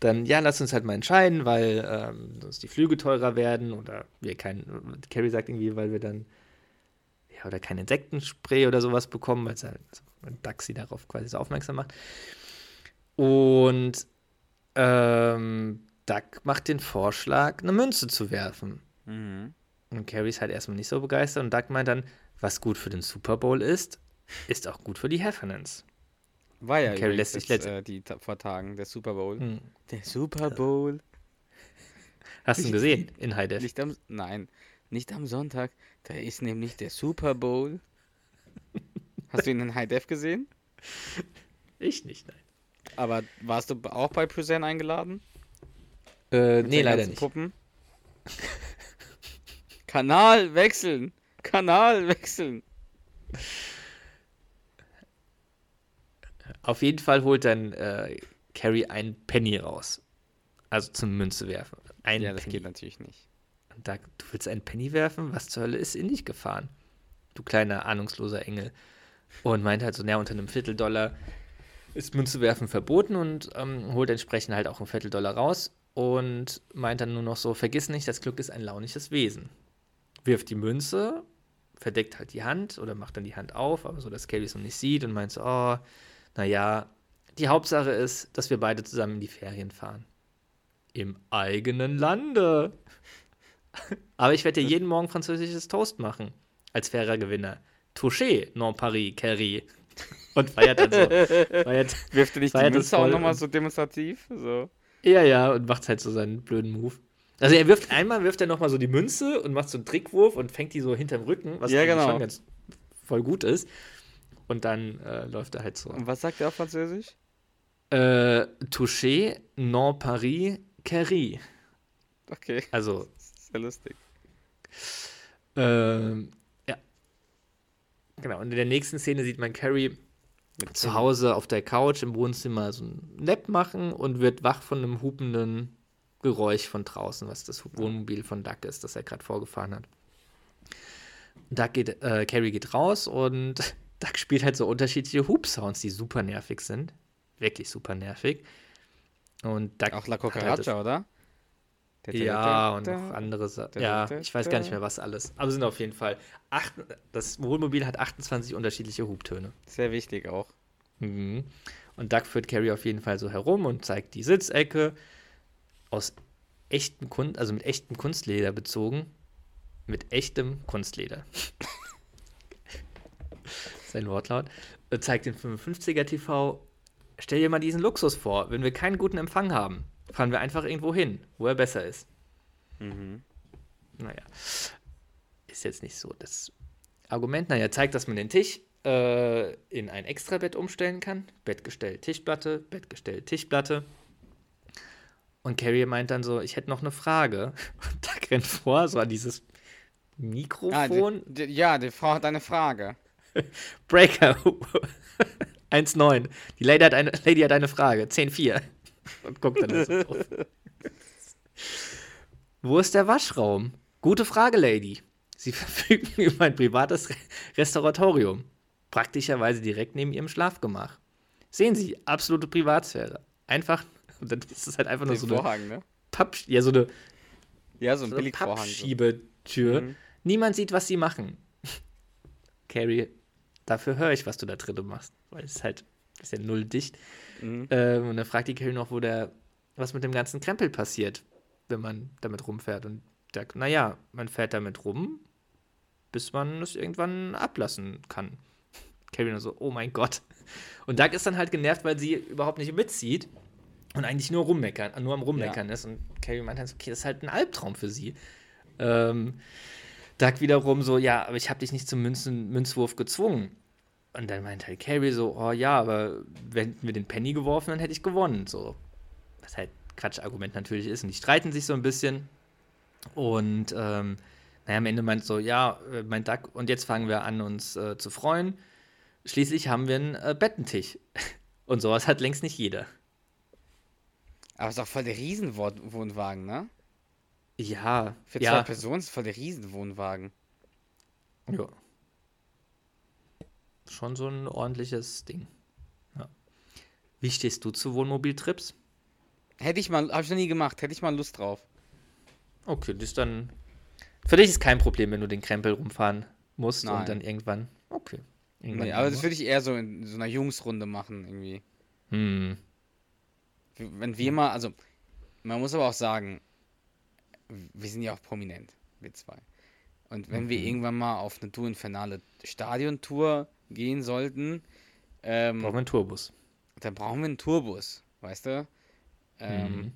dann, ja, lass uns halt mal entscheiden, weil ähm, sonst die Flüge teurer werden oder wir kein, Carrie sagt irgendwie, weil wir dann, ja, oder kein Insektenspray oder sowas bekommen, weil es halt, Duck sie darauf quasi so aufmerksam macht. Und ähm, Duck macht den Vorschlag, eine Münze zu werfen. Mhm. Und Carrie ist halt erstmal nicht so begeistert und Doug meint dann, was gut für den Super Bowl ist, ist auch gut für die Heffernans. War ja Carrie übrigens lässt sich letzt- äh, die vor Tagen, der Super Bowl. Hm. Der Super Bowl. Hast du ihn gesehen in High Def? Nicht am, nein, nicht am Sonntag. Da ist nämlich der Super Bowl. Hast du ihn in High Def gesehen? Ich nicht, nein. Aber warst du auch bei Present eingeladen? Äh, Mit nee, leider nicht. Puppen? Kanal wechseln! Kanal wechseln! Auf jeden Fall holt dann äh, Carrie einen Penny raus. Also zum Münze werfen. Ein Ja, das Penny. geht natürlich nicht. Und Doug, du willst einen Penny werfen? Was zur Hölle ist in dich gefahren? Du kleiner, ahnungsloser Engel. Und meint halt so, naja, unter einem Vierteldollar ist Münze werfen verboten und ähm, holt entsprechend halt auch einen Vierteldollar raus und meint dann nur noch so, vergiss nicht, das Glück ist ein launisches Wesen. Wirft die Münze, verdeckt halt die Hand oder macht dann die Hand auf, aber so, dass Carrie es noch nicht sieht und meint so, oh, naja, die Hauptsache ist, dass wir beide zusammen in die Ferien fahren. Im eigenen Lande. Aber ich werde dir jeden Morgen französisches Toast machen. Als fairer Gewinner. Touché, non Paris, Carrie. Und feiert dann so. Feiert, Wirft er nicht die feiert das Münze auch nochmal so demonstrativ? So. Ja, ja, und macht halt so seinen blöden Move. Also er wirft einmal, wirft er nochmal so die Münze und macht so einen Trickwurf und fängt die so hinterm Rücken, was Ja, genau. schon ganz voll gut ist. Und dann äh, läuft er halt so. Und was sagt er auf Französisch? Äh, Touché, non Paris, Carrie. Okay, Also, sehr lustig. ähm, ja. Genau, und in der nächsten Szene sieht man Carrie zu Hause auf der Couch im Wohnzimmer so ein Nap machen und wird wach von einem hupenden Geräusch von draußen, was das Wohnmobil von Duck ist, das er gerade vorgefahren hat. Duck geht, äh, Carrie geht raus und Duck spielt halt so unterschiedliche Hub-Sounds, die super nervig sind. Wirklich super nervig. Und Duck Auch La halt Cucaracha, oder? Der- der- ja, und noch andere Sachen. Ja, ich weiß gar nicht mehr, was alles. Aber es sind auf jeden Fall. Acht, das Wohnmobil hat 28 unterschiedliche Hubtöne. Sehr wichtig auch. Mhm. Und Doug führt Carrie auf jeden Fall so herum und zeigt die Sitzecke aus echtem Kunst, also mit echtem Kunstleder bezogen. Mit echtem Kunstleder. Sein Wortlaut. Er zeigt den 55er TV. Stell dir mal diesen Luxus vor. Wenn wir keinen guten Empfang haben, fahren wir einfach irgendwo hin, wo er besser ist. Mhm. Naja, ist jetzt nicht so das Argument. Naja, zeigt, dass man den Tisch äh, in ein Extrabett umstellen kann. Bettgestell, Tischplatte, Bettgestell, Tischplatte. Und Carrie meint dann so, ich hätte noch eine Frage. Und da rennt vor, so an dieses Ah, Mikrofon. die, die, ja, die Frau hat eine Frage. Breaker 1,9. Die Lady hat, eine, Lady hat eine Frage. 10,4. Und guckt dann so drauf. Wo ist der Waschraum? Gute Frage, Lady. Sie verfügen über ein privates Re Restauratorium. Praktischerweise direkt neben Ihrem Schlafgemach. Sehen Sie, absolute Privatsphäre. Einfach, und dann ist es halt einfach nur Den so eine Vorhang, ne? Papp, ja, so eine, Ja, so ein so eine. Pappschiebetür. Mhm. Niemand sieht, was sie machen. Carrie, dafür höre ich, was du da drin machst. Weil es ist halt, ist ja null dicht. Mhm. Ähm, und dann fragt die Carrie noch, wo der, was mit dem ganzen Krempel passiert, wenn man damit rumfährt. Und sagt, naja, man fährt damit rum, bis man es irgendwann ablassen kann. Carrie nur so, oh mein Gott. Und Doug ist dann halt genervt, weil sie überhaupt nicht mitzieht und eigentlich nur rummeckern, nur am Rummeckern ist. Und Carrie meint dann so, okay, das ist halt ein Albtraum für sie. Ähm, Doug wiederum so, ja, aber ich habe dich nicht zum Münzen, Münzwurf gezwungen. Und dann meint halt Carrie so, oh ja, aber wenn wir den Penny geworfen, dann hätte ich gewonnen. So. Was halt Quatschargument natürlich ist. Und die streiten sich so ein bisschen. Und ähm, naja, am Ende meint so, ja, äh, mein Duck, und jetzt fangen wir an, uns äh, zu freuen. Schließlich haben wir einen äh, Bettentisch. Und sowas hat längst nicht jeder. Aber es ist auch voll der Riesenwohnwagen, ne? Ja, Für ja. zwei Personen ist voll der Riesenwohnwagen. Ja. Schon so ein ordentliches Ding. Ja. Wie stehst du zu Wohnmobiltrips? Hätte ich mal, habe ich noch nie gemacht, hätte ich mal Lust drauf. Okay, das ist dann. Für dich ist kein Problem, wenn du den Krempel rumfahren musst Nein. und dann irgendwann. Okay. Irgendwann Nee, aber das würde ich eher so in so einer Jungsrunde machen, irgendwie. Hm. Wenn wir mal, also, man muss aber auch sagen, wir sind ja auch prominent, wir zwei. Und wenn wir irgendwann mal auf eine Tour Infernale Stadiontour gehen sollten, ähm, Brauchen wir einen Tourbus. dann brauchen wir einen Tourbus, weißt du? Ähm, Mhm.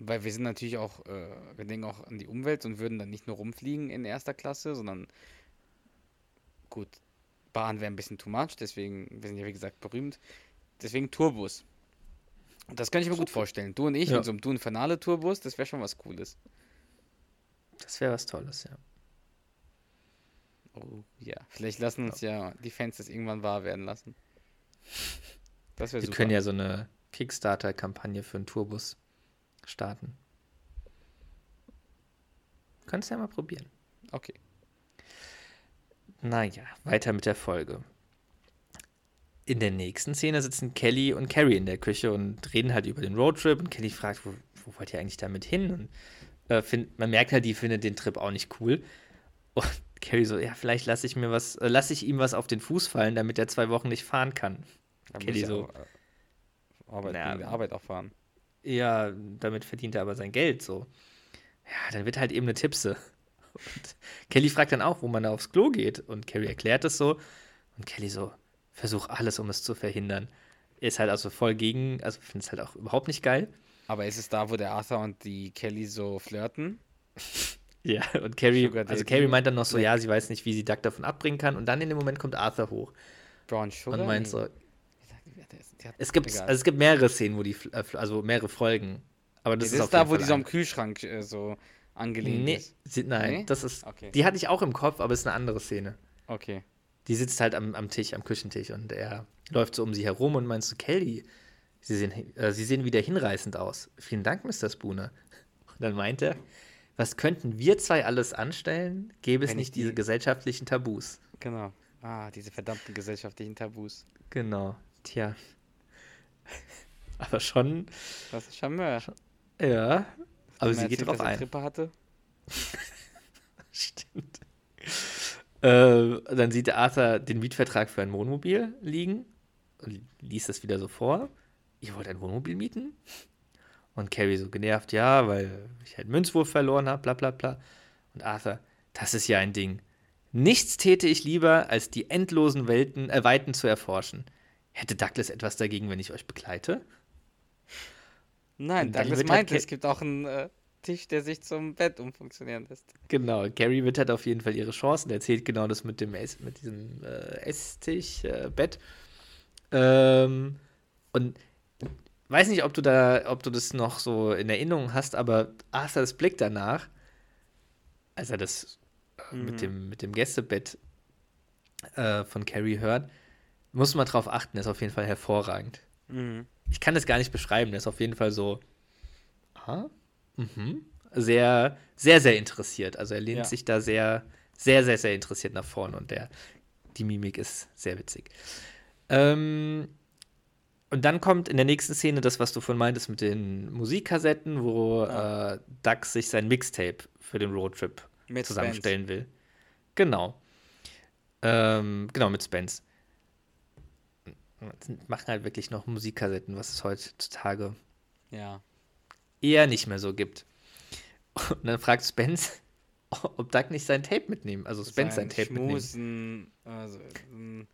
Weil wir sind natürlich auch, äh, wir denken auch an die Umwelt und würden dann nicht nur rumfliegen in erster Klasse, sondern gut, Bahn wäre ein bisschen too much, deswegen, wir sind ja wie gesagt berühmt, deswegen Tourbus. Und das könnte ich mir gut vorstellen. Du und ich Ja. mit so einem Du Infernale Tourbus, das wäre schon was Cooles. Das wäre was Tolles, ja. Oh, ja. Vielleicht lassen uns ja die Fans das irgendwann wahr werden lassen. Das wäre Wir super. können ja so eine Kickstarter-Kampagne für einen Tourbus starten. Könntest ja mal probieren. Okay. Naja, weiter mit der Folge. In der nächsten Szene sitzen Kelly und Carrie in der Küche und reden halt über den Roadtrip und Kelly fragt, wo, wo wollt ihr eigentlich damit hin? Und äh, find, man merkt halt, die findet den Trip auch nicht cool. Und Carrie so, ja, vielleicht lasse ich mir was, äh, lasse ich ihm was auf den Fuß fallen, damit er zwei Wochen nicht fahren kann. Kelly so. auch, äh, Arbeit, Na, Arbeit auch fahren. Ja, damit verdient er aber sein Geld so. Ja, dann wird halt eben eine Tippse. Und Kelly fragt dann auch, wo man da aufs Klo geht. Und Carrie erklärt es so. Und Kelly so, versuch alles, um es zu verhindern. Ist halt also voll gegen, also findet es halt auch überhaupt nicht geil. Aber ist es da, wo der Arthur und die Kelly so flirten? Ja, und Carrie, Sugar also Daddy. Carrie meint dann noch so, ja, sie weiß nicht, wie sie Duck davon abbringen kann. Und dann in dem Moment kommt Arthur hoch Brown Sugar? und meint so, es gibt, also es gibt mehrere Szenen, wo die, äh, also mehrere Folgen. Aber das das ist, ist, da, wo Fall die so am. Kühlschrank äh, so angelehnt Nee, ist. sie, nein, Nee? das ist, Okay. die hatte ich auch im Kopf, aber es ist eine andere Szene. Okay. Die sitzt halt am, am Tisch, am Küchentisch und er läuft so um sie herum und meint so, Kelly, sie sehen, äh, sie sehen wieder hinreißend aus. Vielen Dank, Mr. Spooner. Und dann meint er, was könnten wir zwei alles anstellen, gäbe es nicht diese die- gesellschaftlichen Tabus. Genau. Ah, diese verdammten gesellschaftlichen Tabus. Genau, tja. Aber schon, Das ist Charmeur. ja. Aber sie geht drauf ein. Trippe hatte. Stimmt. Äh, dann sieht Arthur den Mietvertrag für ein Wohnmobil liegen und liest das wieder so vor. Ihr wollt ein Wohnmobil mieten? Und Carrie so genervt, ja, weil ich halt Münzwurf verloren habe, bla bla bla. Und Arthur, das ist ja ein Ding. Nichts täte ich lieber, als die endlosen Welten, äh, Weiten zu erforschen. Hätte Douglas etwas dagegen, wenn ich euch begleite? Nein, Douglas halt meinte, es gibt auch einen äh, Tisch, der sich zum Bett umfunktionieren lässt. Genau, Carrie wird halt auf jeden Fall ihre Chancen. Erzählt genau das mit dem Ess, mit diesem äh, Esstisch, äh, Bett. Ähm, und weiß nicht, ob du da, ob du das noch so in Erinnerung hast, aber Arthurs Blick danach, als er das äh, mit, dem, mit dem Gästebett äh, von Carrie hört, muss man drauf achten, der ist auf jeden Fall hervorragend. Mhm. Ich kann das gar nicht beschreiben, der ist auf jeden Fall so, aha, mhm, sehr, sehr, sehr interessiert. Also er lehnt Ja. sich da sehr, sehr, sehr, sehr interessiert nach vorne und der, die Mimik ist sehr witzig. Ähm, und dann kommt in der nächsten Szene das, was du von meintest mit den Musikkassetten, wo Ja. äh, Dax sich sein Mixtape für den Roadtrip Mit zusammenstellen will. Genau. Ähm, genau, mit Spence. Machen halt wirklich noch Musikkassetten, was es heutzutage Ja. eher nicht mehr so gibt. Und dann fragt Spence, ob Doug nicht sein Tape mitnehmen, also Spence sein, Tape mitnehmen. Schmusen, also, ähm,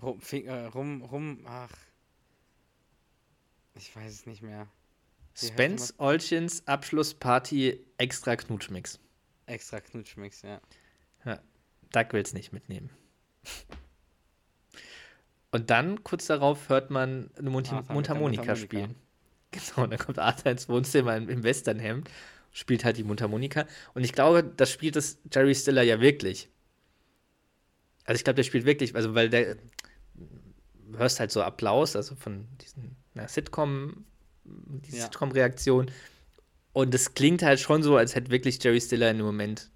rum, äh, rum, rum, ach. Ich weiß es nicht mehr. Wie Spence Olchins Abschlussparty extra Knutschmix. Extra Knutschmix, ja. Ja, will es nicht mitnehmen. Und dann, kurz darauf, hört man eine Mundhi- Arthur mit der Mundharmonika spielen. Genau, und dann kommt Arthur ins Wohnzimmer im, Westernhemd, spielt halt die Mundharmonika. Und ich glaube, das spielt das Jerry Stiller ja wirklich. Also ich glaube, der spielt wirklich, also weil der du hörst halt so Applaus, also von diesen na, Sitcom, die Ja. Sitcom-Reaktion. Und es klingt halt schon so, als hätte wirklich Jerry Stiller in dem Moment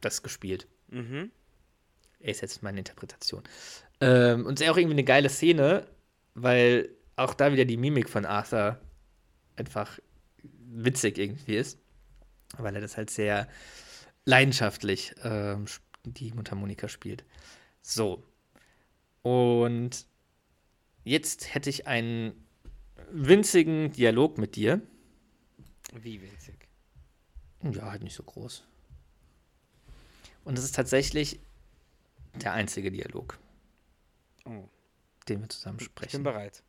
das gespielt. Mhm. Ist jetzt meine Interpretation. Ähm, und es ist auch irgendwie eine geile Szene, weil auch da wieder die Mimik von Arthur einfach witzig irgendwie ist. Weil er das halt sehr leidenschaftlich ähm, die Mundharmonika spielt. So. Und jetzt hätte ich einen winzigen Dialog mit dir. Wie winzig. Ja, halt nicht so groß. Und es ist tatsächlich der einzige Dialog, Oh, den wir zusammen ich bin sprechen. bereit.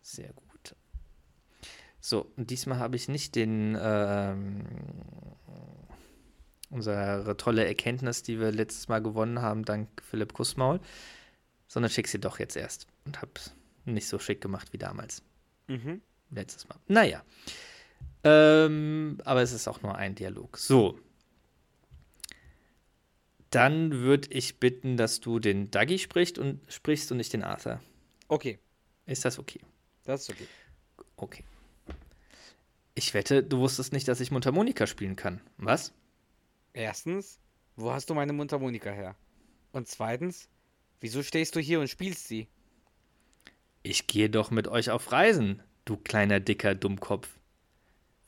Sehr gut. So, und diesmal habe ich nicht den ähm, unsere tolle Erkenntnis, die wir letztes Mal gewonnen haben, dank Philipp Kussmaul, sondern schick sie doch jetzt erst und habe nicht so schick gemacht wie damals. Mhm. Letztes Mal. Naja. Ähm, aber es ist auch nur ein Dialog. So. Dann würde ich bitten, dass du den Dougie sprichst und sprichst und nicht den Arthur. Okay, Ist das okay? das ist okay. Okay. Ich wette, du wusstest nicht, dass ich Mundharmonika spielen kann. Was? Erstens, wo hast du meine Mundharmonika her? Und zweitens, wieso stehst du hier und spielst sie? Ich gehe doch mit euch auf Reisen, du kleiner dicker Dummkopf.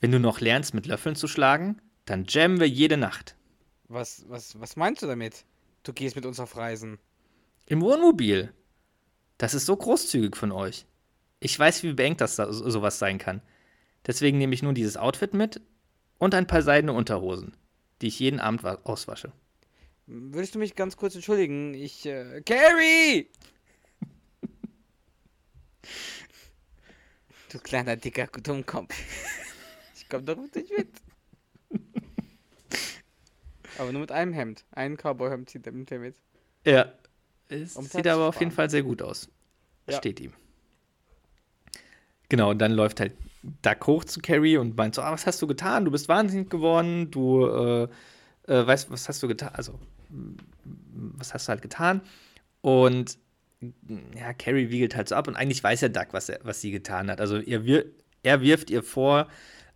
Wenn du noch lernst, mit Löffeln zu schlagen, dann jammen wir jede Nacht. Was, was, was meinst du damit? Du gehst mit uns auf Reisen. Im Wohnmobil. Das ist so großzügig von euch. Ich weiß, wie beengt das so, sowas sein kann. Deswegen nehme ich nur dieses Outfit mit und ein paar seidene Unterhosen, die ich jeden Abend wa- auswasche. Würdest du mich ganz kurz entschuldigen? Ich, äh, Carrie! Du kleiner, dicker Dummkopf. Ich komm doch mit dich mit. Aber nur mit einem Hemd. Ein Cowboy-Hemd zieht er mit dir mit. Ja. Es Um sieht aber auf jeden. Fall sehr gut aus. Ja. Steht ihm. Genau, und dann läuft halt Duck hoch zu Carrie und meint so, ah, was hast du getan? Du bist wahnsinnig geworden, du, äh, äh, weißt, was hast du getan? Also, was hast du halt getan? Und ja, Carrie wiegelt halt so ab und eigentlich weiß ja Duck, was, er, was sie getan hat. Also wir, er wirft ihr vor,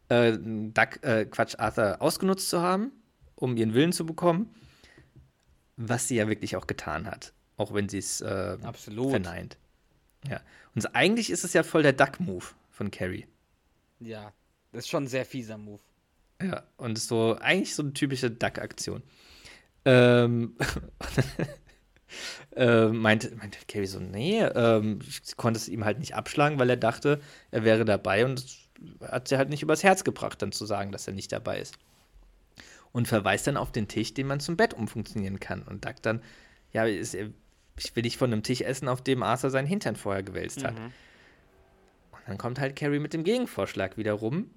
äh, Duck, äh, Quatsch, Arthur ausgenutzt zu haben, um ihren Willen zu bekommen, was sie ja wirklich auch getan hat. Auch wenn sie es äh, Absolut. verneint. Ja. Und eigentlich ist es ja voll der Duck-Move von Carrie. Ja, das ist schon ein sehr fieser Move. Ja, und ist so eigentlich so eine typische Duck-Aktion. Ähm, äh, meinte, meinte Carrie so, nee, ähm, konnte es ihm halt nicht abschlagen, weil er dachte, er wäre dabei und es hat sie halt nicht übers Herz gebracht, dann zu sagen, dass er nicht dabei ist. Und verweist dann auf den Tisch, den man zum Bett umfunktionieren kann. Und Duck dann, ja, ist, ich will nicht von einem Tisch essen, auf dem Arthur seinen Hintern vorher gewälzt hat. Mhm. Und dann kommt halt Carrie mit dem Gegenvorschlag wieder rum.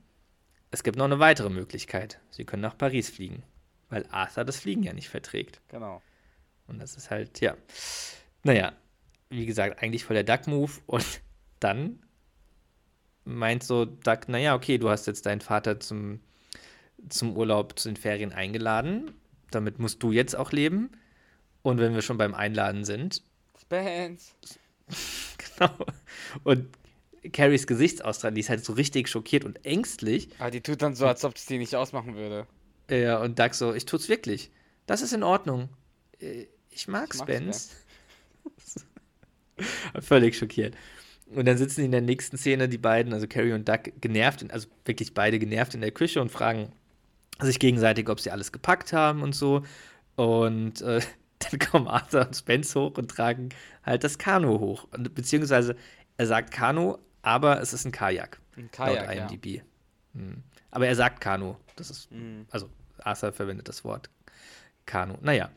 Es gibt noch eine weitere Möglichkeit. Sie können nach Paris fliegen. Weil Arthur das Fliegen ja nicht verträgt. Genau. Und das ist halt, ja. Naja, wie gesagt, eigentlich voll der Duck-Move. Und dann meint so Duck, naja, okay, du hast jetzt deinen Vater zum, zum Urlaub, zu den Ferien eingeladen. Damit musst du jetzt auch leben. Und wenn wir schon beim Einladen sind, Spence. genau. Und Carries Gesichtsausstrahlung, die ist halt so richtig schockiert und ängstlich. Aber die tut dann so, als ob es die nicht ausmachen würde. Ja, und Doug so, ich tut's wirklich. Das ist in Ordnung. Ich mag Ich Spence. Völlig schockiert. Und dann sitzen in der nächsten Szene die beiden, also Carrie und Doug, genervt, also wirklich beide genervt in der Küche und fragen sich gegenseitig, ob sie alles gepackt haben und so. Und äh, dann kommen Arthur und Spence hoch und tragen halt das Kanu hoch. Und, beziehungsweise er sagt Kanu, aber es ist ein Kajak. Ein Kajak, laut ja. IMDb. Hm. Aber er sagt Kanu. Das ist, Mhm. also Arthur verwendet das Wort Kanu. Naja.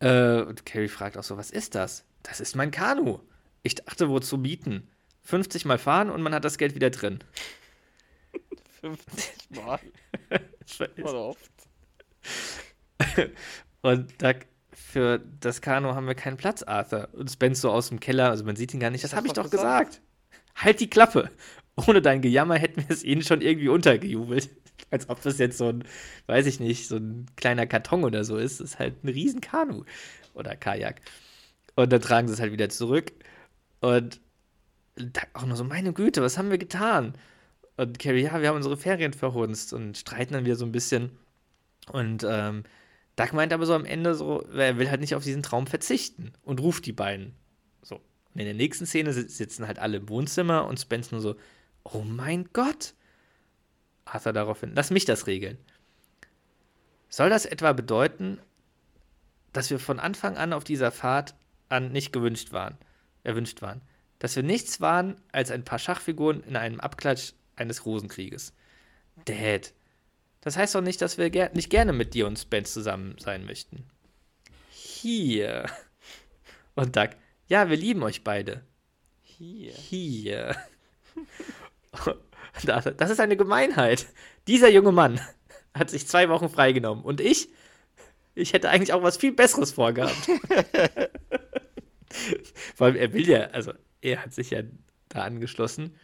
Äh, und Carrie fragt auch so, was ist das? Das ist mein Kanu. Ich dachte, wozu mieten? 50 Mal fahren und man hat das Geld wieder drin. 50 Mal. Oft. Und da, für das Kanu haben wir keinen Platz, Arthur. Und Spence so aus dem Keller, also man sieht ihn gar nicht. Das hab habe ich doch doch gesagt. gesagt. halt die Klappe. Ohne dein Gejammer hätten wir es ihnen schon irgendwie untergejubelt. Als ob das jetzt so ein, weiß ich nicht, so ein kleiner Karton oder so ist. Das ist halt ein riesen Kanu oder Kajak. Und dann tragen sie es halt wieder zurück. Und auch nur so, meine Güte, was haben wir getan? Und Carrie, ja, wir haben unsere Ferien verhunzt und streiten dann wieder so ein bisschen. Und ähm, Doug meint aber so am Ende so, er will halt nicht auf diesen Traum verzichten und ruft die beiden. So. Und in der nächsten Szene sitzen halt alle im Wohnzimmer und Spence nur so, oh mein Gott. Arthur daraufhin, lass mich das regeln. Soll das etwa bedeuten, dass wir von Anfang an auf dieser Fahrt an nicht gewünscht waren, erwünscht waren? Dass wir nichts waren als ein paar Schachfiguren in einem Abklatsch eines Rosenkrieges. Dad, das heißt doch nicht, dass wir ger nicht gerne mit dir und Spence zusammen sein möchten. Hier. Und Doug, ja, wir lieben euch beide. Hier. Hier. Das ist eine Gemeinheit. Dieser junge Mann hat sich zwei Wochen freigenommen. Und ich? Ich hätte eigentlich auch was viel Besseres vorgehabt. Vor allem, er will ja, also er hat sich ja da angeschlossen.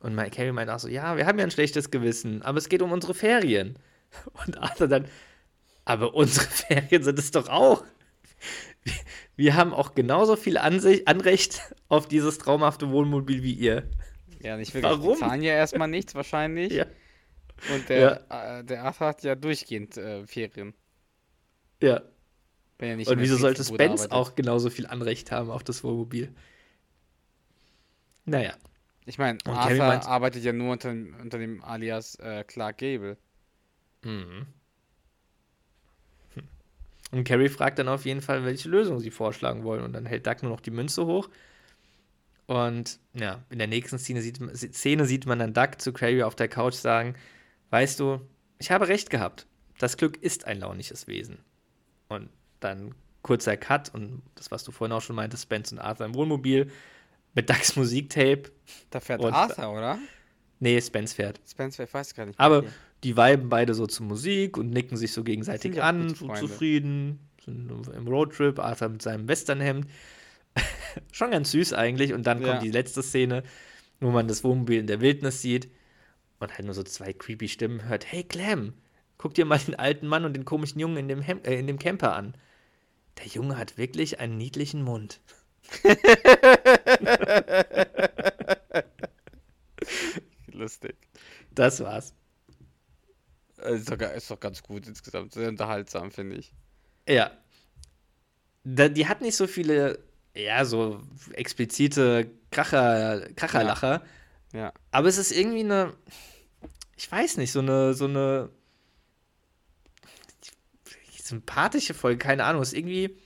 Und Carrie meint auch so, ja, wir haben ja ein schlechtes Gewissen, aber es geht um unsere Ferien. Und Arthur dann, aber unsere Ferien sind es doch auch. Wir, wir haben auch genauso viel Ansicht, Anrecht auf dieses traumhafte Wohnmobil wie ihr. Ja, nicht wirklich. Warum? Die zahlen ja erstmal nichts wahrscheinlich. Ja. Und der, ja. äh, der Arthur hat ja durchgehend äh, Ferien. Ja. ja Und wieso sollte Spence auch genauso viel Anrecht haben auf das Wohnmobil? Naja. Ich meine, Arthur meint, arbeitet ja nur unter, unter dem Alias äh, Clark Gable. Mhm. Hm. Und Carrie fragt dann auf jeden Fall, welche Lösung sie vorschlagen wollen. Und dann hält Doug nur noch die Münze hoch. Und ja, in der nächsten Szene sieht, Szene sieht man dann Doug zu Carrie auf der Couch sagen: Weißt du, ich habe recht gehabt. Das Glück ist ein launisches Wesen. Und dann kurzer Cut und das, was du vorhin auch schon meintest, Spence und Arthur im Wohnmobil mit Ducks Musiktape. Da fährt und, Arthur, oder? Nee, Spence fährt. Spence fährt, weiß gar nicht. Aber okay. die weiben beide so zur Musik und nicken sich so gegenseitig an, so zufrieden, sind im Roadtrip, Arthur mit seinem Westernhemd. Schon ganz süß eigentlich. Und dann ja. kommt die letzte Szene, wo man das Wohnmobil in der Wildnis sieht und halt nur so zwei creepy Stimmen hört. Hey Clem, guck dir mal den alten Mann und den komischen Jungen in dem, Hem äh, in dem Camper an. Der Junge hat wirklich einen niedlichen Mund. Lustig. Das war's. Ist doch, ist doch ganz gut insgesamt. Sehr unterhaltsam, finde ich. Ja. Die hat nicht so viele, ja, so explizite Kracher, Kracherlacher. Ja. ja. Aber es ist irgendwie eine, ich weiß nicht, so eine, so eine sympathische Folge, keine Ahnung. Ist irgendwie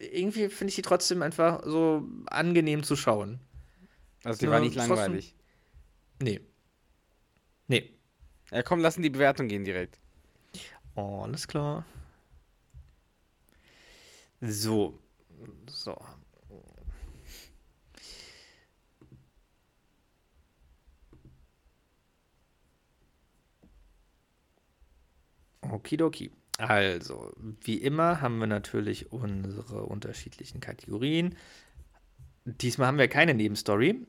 irgendwie finde ich die trotzdem einfach so angenehm zu schauen. Also die war nicht langweilig. Nee. Nee. Ja, komm, lassen die Bewertung gehen direkt. Oh, alles klar. So. So. Okidoki. Also, wie immer haben wir natürlich unsere unterschiedlichen Kategorien. Diesmal haben wir keine Nebenstory.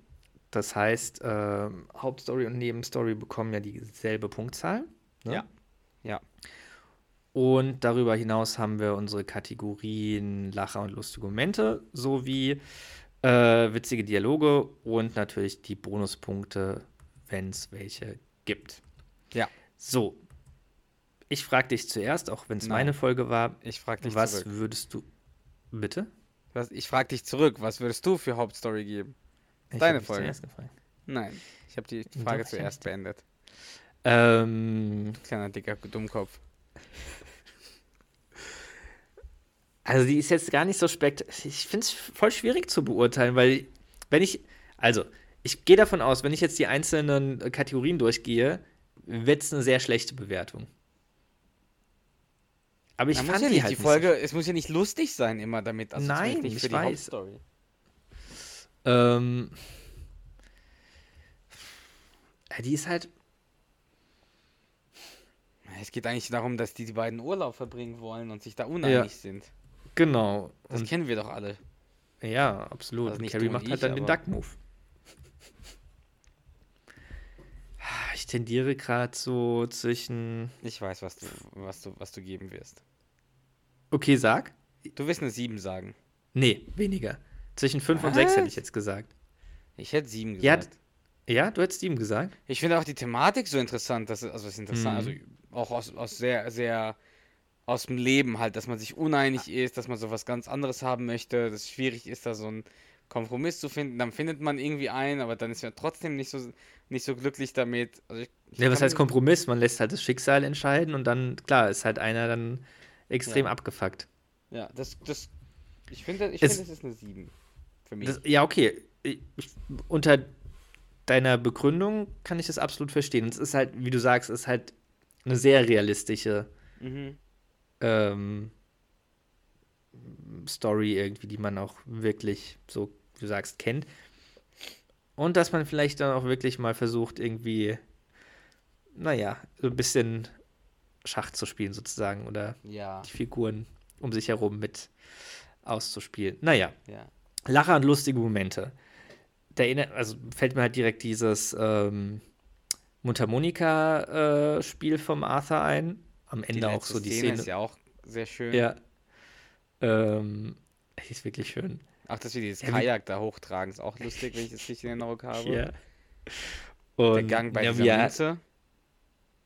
Das heißt, äh, Hauptstory und Nebenstory bekommen ja dieselbe Punktzahl. Ne? Ja. Ja. Und darüber hinaus haben wir unsere Kategorien Lacher und lustige Momente sowie äh, witzige Dialoge und natürlich die Bonuspunkte, wenn es welche gibt. Ja. So, ich frage dich zuerst, auch wenn es meine Folge war. Ich frage dich was zurück. Was würdest du. Bitte? Was, ich frage dich zurück. Was würdest du für Hauptstory geben? Ich Deine Folge. Zuerst gefragt. Nein, ich habe die Frage Doch, zuerst beendet. Ähm. Kleiner dicker Dummkopf. Also, die ist jetzt gar nicht so spektakulär. Ich finde es voll schwierig zu beurteilen, weil, wenn ich. Also, ich gehe davon aus, wenn ich jetzt die einzelnen Kategorien durchgehe, wird es eine sehr schlechte Bewertung. Aber ich fand ja die, halt die Folge, so. es muss ja nicht lustig sein immer damit. Also Nein, nicht für ich die weiß. Hauptstory. Ähm, die ist halt. Es geht eigentlich darum, dass die, die beiden Urlaub verbringen wollen und sich da uneinig ja, sind. Genau. Das und kennen wir doch alle. Ja, absolut. Also Carrie macht halt ich, halt dann den Duck-Move. ich tendiere gerade so zwischen. Ich weiß, was du, was du, was du geben wirst. Okay, sag. Du wirst eine 7 sagen. Nee, weniger. Zwischen 5 und 6 hätte ich jetzt gesagt. Ich hätte 7 Ja, gesagt. Ja, du hättest 7 gesagt? Ich finde auch die Thematik so interessant, dass, also es ist interessant, Mhm. also auch aus, aus sehr, sehr aus dem Leben halt, dass man sich uneinig ist, dass man so was ganz anderes haben möchte, dass es schwierig ist, da so einen Kompromiss zu finden. Dann findet man irgendwie einen, aber dann ist man trotzdem nicht so, nicht so glücklich damit. Also ich, ich Ja, was heißt Kompromiss? Man lässt halt das Schicksal entscheiden und dann, klar, ist halt einer dann extrem Ja. abgefuckt. Ja, das, das, ich finde, ich Es- finde, es ist eine 7 für mich. Das, ja, okay. Ich, ich, unter deiner Begründung kann ich das absolut verstehen. Es ist halt, wie du sagst, es ist halt eine sehr realistische mhm. ähm, Story irgendwie, die man auch wirklich, so wie du sagst, kennt. Und dass man vielleicht dann auch wirklich mal versucht, irgendwie, naja, so ein bisschen Schach zu spielen sozusagen oder Ja, die Figuren um sich herum mit auszuspielen. Naja, ja. Lacher und lustige Momente. Da erinnert, also fällt mir halt direkt dieses ähm, Mundharmonika-Spiel vom Arthur ein. Am Ende auch so die Szene Szene. ist ja auch sehr schön. Ja. Ähm, die ist wirklich schön. Auch dass wir dieses Ja, Kajak da hochtragen, ist auch lustig, wenn ich das richtig in Erinnerung habe. Ja. Der Und, Gang bei ja, dieser er, Münze.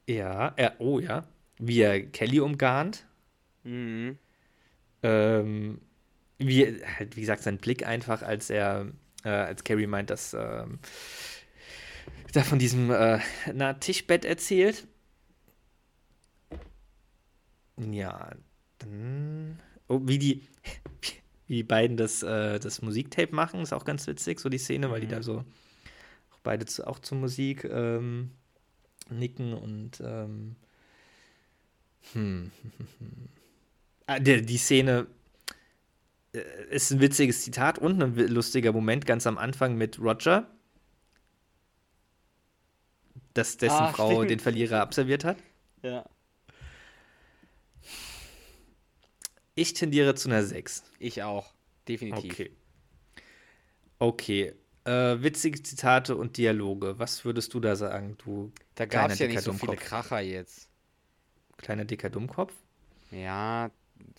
ja, er, oh ja. Wie er Kelly umgarnt. Mhm. Ähm, wie, halt, wie gesagt, sein Blick einfach, als er, äh, als Carrie meint, dass ähm, da von diesem äh, na, Tischbett erzählt. Ja, dann. Oh, wie die, wie die beiden das, äh, das Musiktape machen, ist auch ganz witzig, so die Szene, weil die da so auch beide zu, auch zur Musik ähm, nicken und ähm, hm. Ah, die, die Szene äh, ist ein witziges Zitat und ein lustiger Moment ganz am Anfang mit Roger, dass dessen Ah, Frau stimmt. den Verlierer absolviert hat. Ja. Ich tendiere zu einer 6. Ich auch. Definitiv. Okay. Okay. Äh, witzige Zitate und Dialoge. Was würdest du da sagen, du Da gab es ja nicht dicker so viele. Kracher jetzt. kleiner dicker Dummkopf? Ja,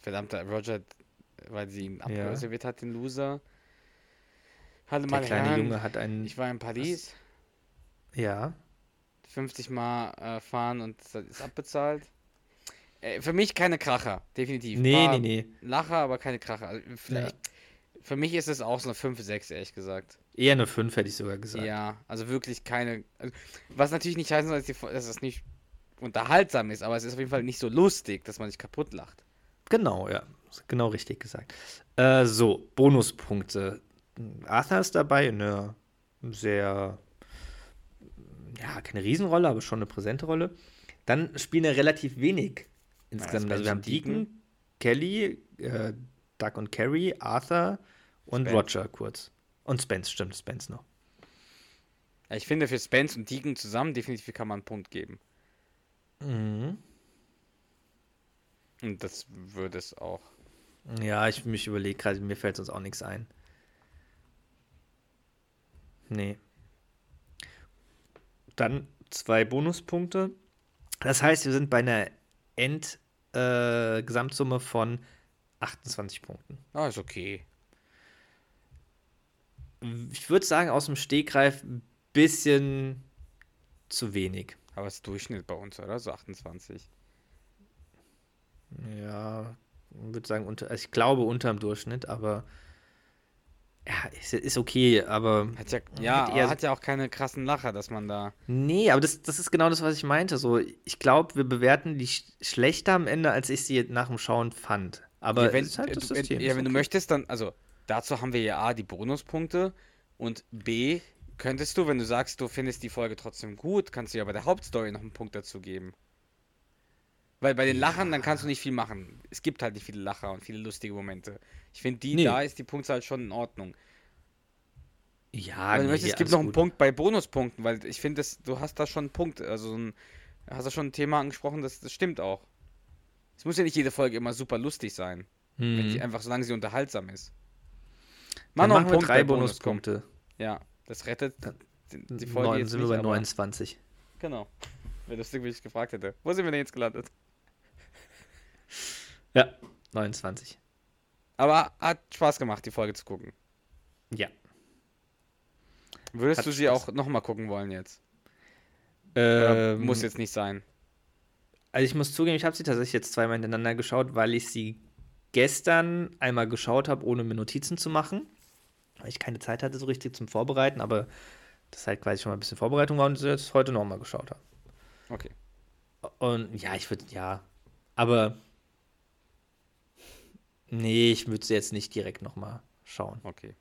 verdammter Roger, weil sie ihn Ja. abgeserviert hat, den Loser. Hallo Der meine kleine Herren, Junge hat einen. ich war in Paris, ja. 50 Mal äh, fahren und das ist abbezahlt. Äh, für mich keine Kracher, definitiv. Nee, War nee, nee. Lacher, aber keine Kracher. Also, vielleicht, Für mich ist es auch so eine 5, 6, ehrlich gesagt. Eher eine 5, hätte ich sogar gesagt. Ja, also wirklich keine. Also, was natürlich nicht heißen soll, dass, die, dass es nicht unterhaltsam ist, aber es ist auf jeden Fall nicht so lustig, dass man sich kaputt lacht. Genau, ja. Genau richtig gesagt. Äh, so, Bonuspunkte. Arthur ist dabei, eine sehr, ja, keine Riesenrolle, aber schon eine präsente Rolle. Dann spielen ja relativ wenig insgesamt. Spence also wir haben Deacon. Deacon, Kelly, äh, Doug und Carrie, Arthur und Spence. Roger kurz. Und Spence, stimmt, Spence noch. Ja, ich finde, für Spence und Deacon zusammen definitiv kann man einen Punkt geben. Mhm. Und das würde es auch. Ja, ich mich überlege gerade, mir fällt sonst auch nichts ein. Nee. Dann zwei Bonuspunkte. Das heißt, wir sind bei einer End-Gesamtsumme äh, von 28 Punkten. Ah, ist okay. Ich würde sagen, aus dem Stegreif ein bisschen zu wenig. Aber es ist Durchschnitt bei uns, oder? So 28. Ja, ich würde sagen, unter, also ich glaube unter dem Durchschnitt, aber ja, ist, ist okay, aber Hat ja, ja, aber hat ja auch keine krassen Lacher, dass man da. Nee, aber das, das ist genau das, was ich meinte. So, ich glaube, wir bewerten die sch schlechter am Ende, als ich sie nach dem Schauen fand. Aber ja, wenn, halt äh, wenn, ja, wenn du okay. möchtest, dann. Also, dazu haben wir ja A, die Bonuspunkte. Und B, könntest du, wenn du sagst, du findest die Folge trotzdem gut, kannst du ja bei der Hauptstory noch einen Punkt dazu geben. Weil bei den Lachern, dann kannst du nicht viel machen. Es gibt halt nicht viele Lacher und viele lustige Momente. Ich finde, die Nee. da ist die Punktzahl schon in Ordnung. Ja, Wenn du nee, möchtest, es gibt noch einen gut. Punkt bei Bonuspunkten, weil ich finde, du hast da schon einen Punkt, also so ein, hast da schon ein Thema angesprochen, das, das stimmt auch. Es muss ja nicht jede Folge immer super lustig sein, wenn sie Mhm. einfach, solange sie unterhaltsam ist. Dann noch einen Punkt drei bei Bonuspunkten. Bonuspunkte. Ja, das rettet Dann- die die Folge Neun, jetzt sind nicht, wir bei aber 29. Genau. Wäre lustig, wie ich gefragt hätte. Wo sind wir denn jetzt gelandet? Ja, 29. Aber hat Spaß gemacht, die Folge zu gucken. Ja. Würdest Hat du sie Spaß. auch nochmal gucken wollen jetzt? Ähm, muss jetzt nicht sein. Also ich muss zugeben, ich habe sie tatsächlich jetzt zweimal hintereinander geschaut, weil ich sie gestern einmal geschaut habe, ohne mir Notizen zu machen. Weil ich keine Zeit hatte so richtig zum Vorbereiten, aber das halt quasi schon mal ein bisschen Vorbereitung war und sie jetzt heute nochmal geschaut habe. Okay. Und ja, ich würde, ja, aber nee, ich würde sie jetzt nicht direkt nochmal schauen. Okay.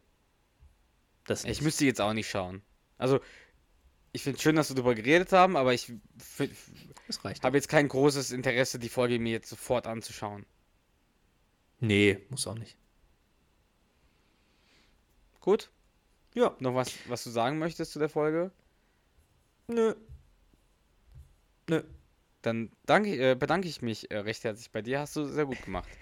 Das Ich nicht. müsste jetzt auch nicht schauen. Also, ich finde schön, dass wir darüber geredet haben, aber ich habe jetzt kein großes Interesse, die Folge mir jetzt sofort anzuschauen. Nee, muss auch nicht. Gut? Ja. Noch was, was du sagen möchtest zu der Folge? Nö. Nö. Dann danke, äh, bedanke ich mich äh, recht herzlich bei dir. Hast du sehr gut gemacht.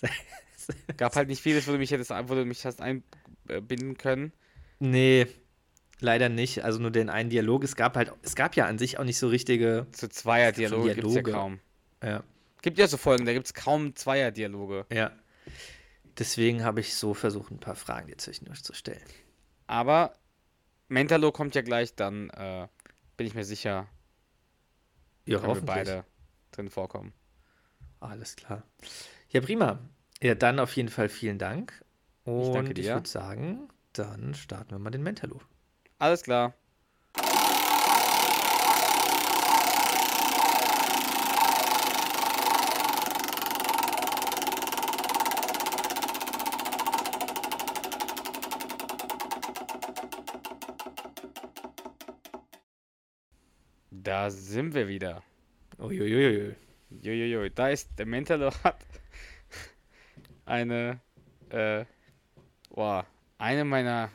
Gab halt nicht vieles, wo du mich hättest, wo du mich hast einbinden können. Nee, leider nicht. Also nur den einen Dialog. Es gab halt, es gab ja an sich auch nicht so richtige. Zu Zweier-Dialoge gibt es ja kaum. Ja. Gibt ja so Folgen, da gibt es kaum Zweier-Dialoge. ja. Deswegen habe ich so versucht, ein paar Fragen dir zwischendurch zu stellen. Aber Mentalo kommt ja gleich, dann äh, bin ich mir sicher, Ja, können wir beide drin vorkommen. Alles klar. Ja, prima. Ja, dann auf jeden Fall vielen Dank. Und danke ich dir. würde sagen, dann starten wir mal den Mentalo. Alles klar. Da sind wir wieder. Uiuiui. Jojojo, da ist der Mentalo hat eine, äh, boah, eine meiner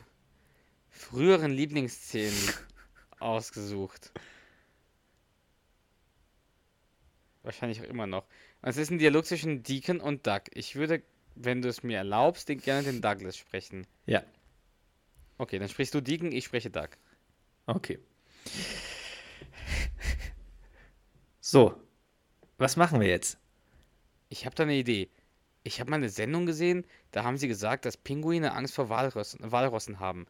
früheren Lieblingsszenen ausgesucht. Wahrscheinlich auch immer noch. Es ist ein Dialog zwischen Deacon und Doug. Ich würde, wenn du es mir erlaubst, den, gerne den Douglas sprechen. Ja, Okay, dann sprichst du Deacon, ich spreche Doug. okay. So, was machen wir jetzt? Ich habe da eine Idee. Ich habe mal eine Sendung gesehen, da haben sie gesagt, dass Pinguine Angst vor Walrossen, Walrossen haben.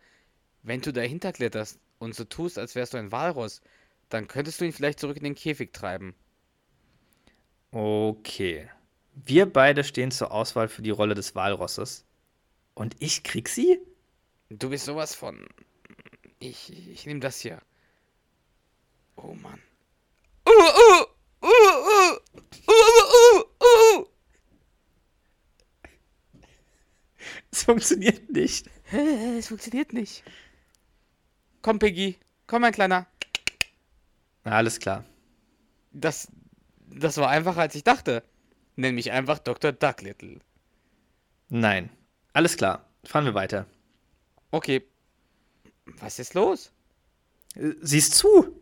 Wenn du dahinter kletterst und so tust, als wärst du ein Walross, dann könntest du ihn vielleicht zurück in den Käfig treiben. Okay. Wir beide stehen zur Auswahl für die Rolle des Walrosses. Und ich krieg sie? Du bist sowas von. Ich, ich nehme das hier. Oh Mann. Uh, uh, uh, uh, uh, uh, uh, uh. Es funktioniert nicht. Es funktioniert nicht. Komm, Piggy. Komm, mein Kleiner. Alles klar. Das, das war einfacher, als ich dachte. Nenn mich einfach Dr. Ducklittle. Nein. Alles klar. Fahren wir weiter. Okay. Was ist los? Äh, Siehst zu.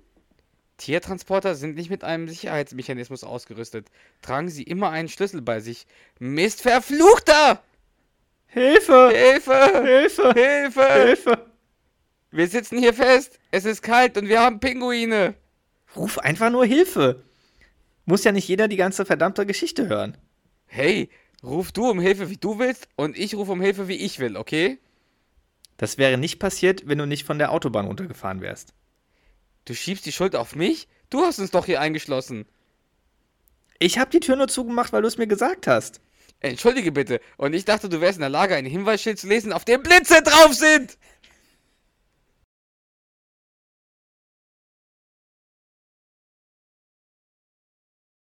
Tiertransporter sind nicht mit einem Sicherheitsmechanismus ausgerüstet. Tragen sie immer einen Schlüssel bei sich. Mist, verfluchter! Hilfe! Hilfe! Hilfe! Hilfe! Hilfe! Wir sitzen hier fest. Es ist kalt und wir haben Pinguine. Ruf einfach nur Hilfe. Muss ja nicht jeder die ganze verdammte Geschichte hören. Hey, ruf du um Hilfe, wie du willst, und ich rufe um Hilfe, wie ich will, okay? Das wäre nicht passiert, wenn du nicht von der Autobahn runtergefahren wärst. Du schiebst die Schuld auf mich? Du hast uns doch hier eingeschlossen. Ich habe die Tür nur zugemacht, weil du es mir gesagt hast. Entschuldige bitte. Und ich dachte, du wärst in der Lage, ein Hinweisschild zu lesen, auf dem Blitze drauf sind.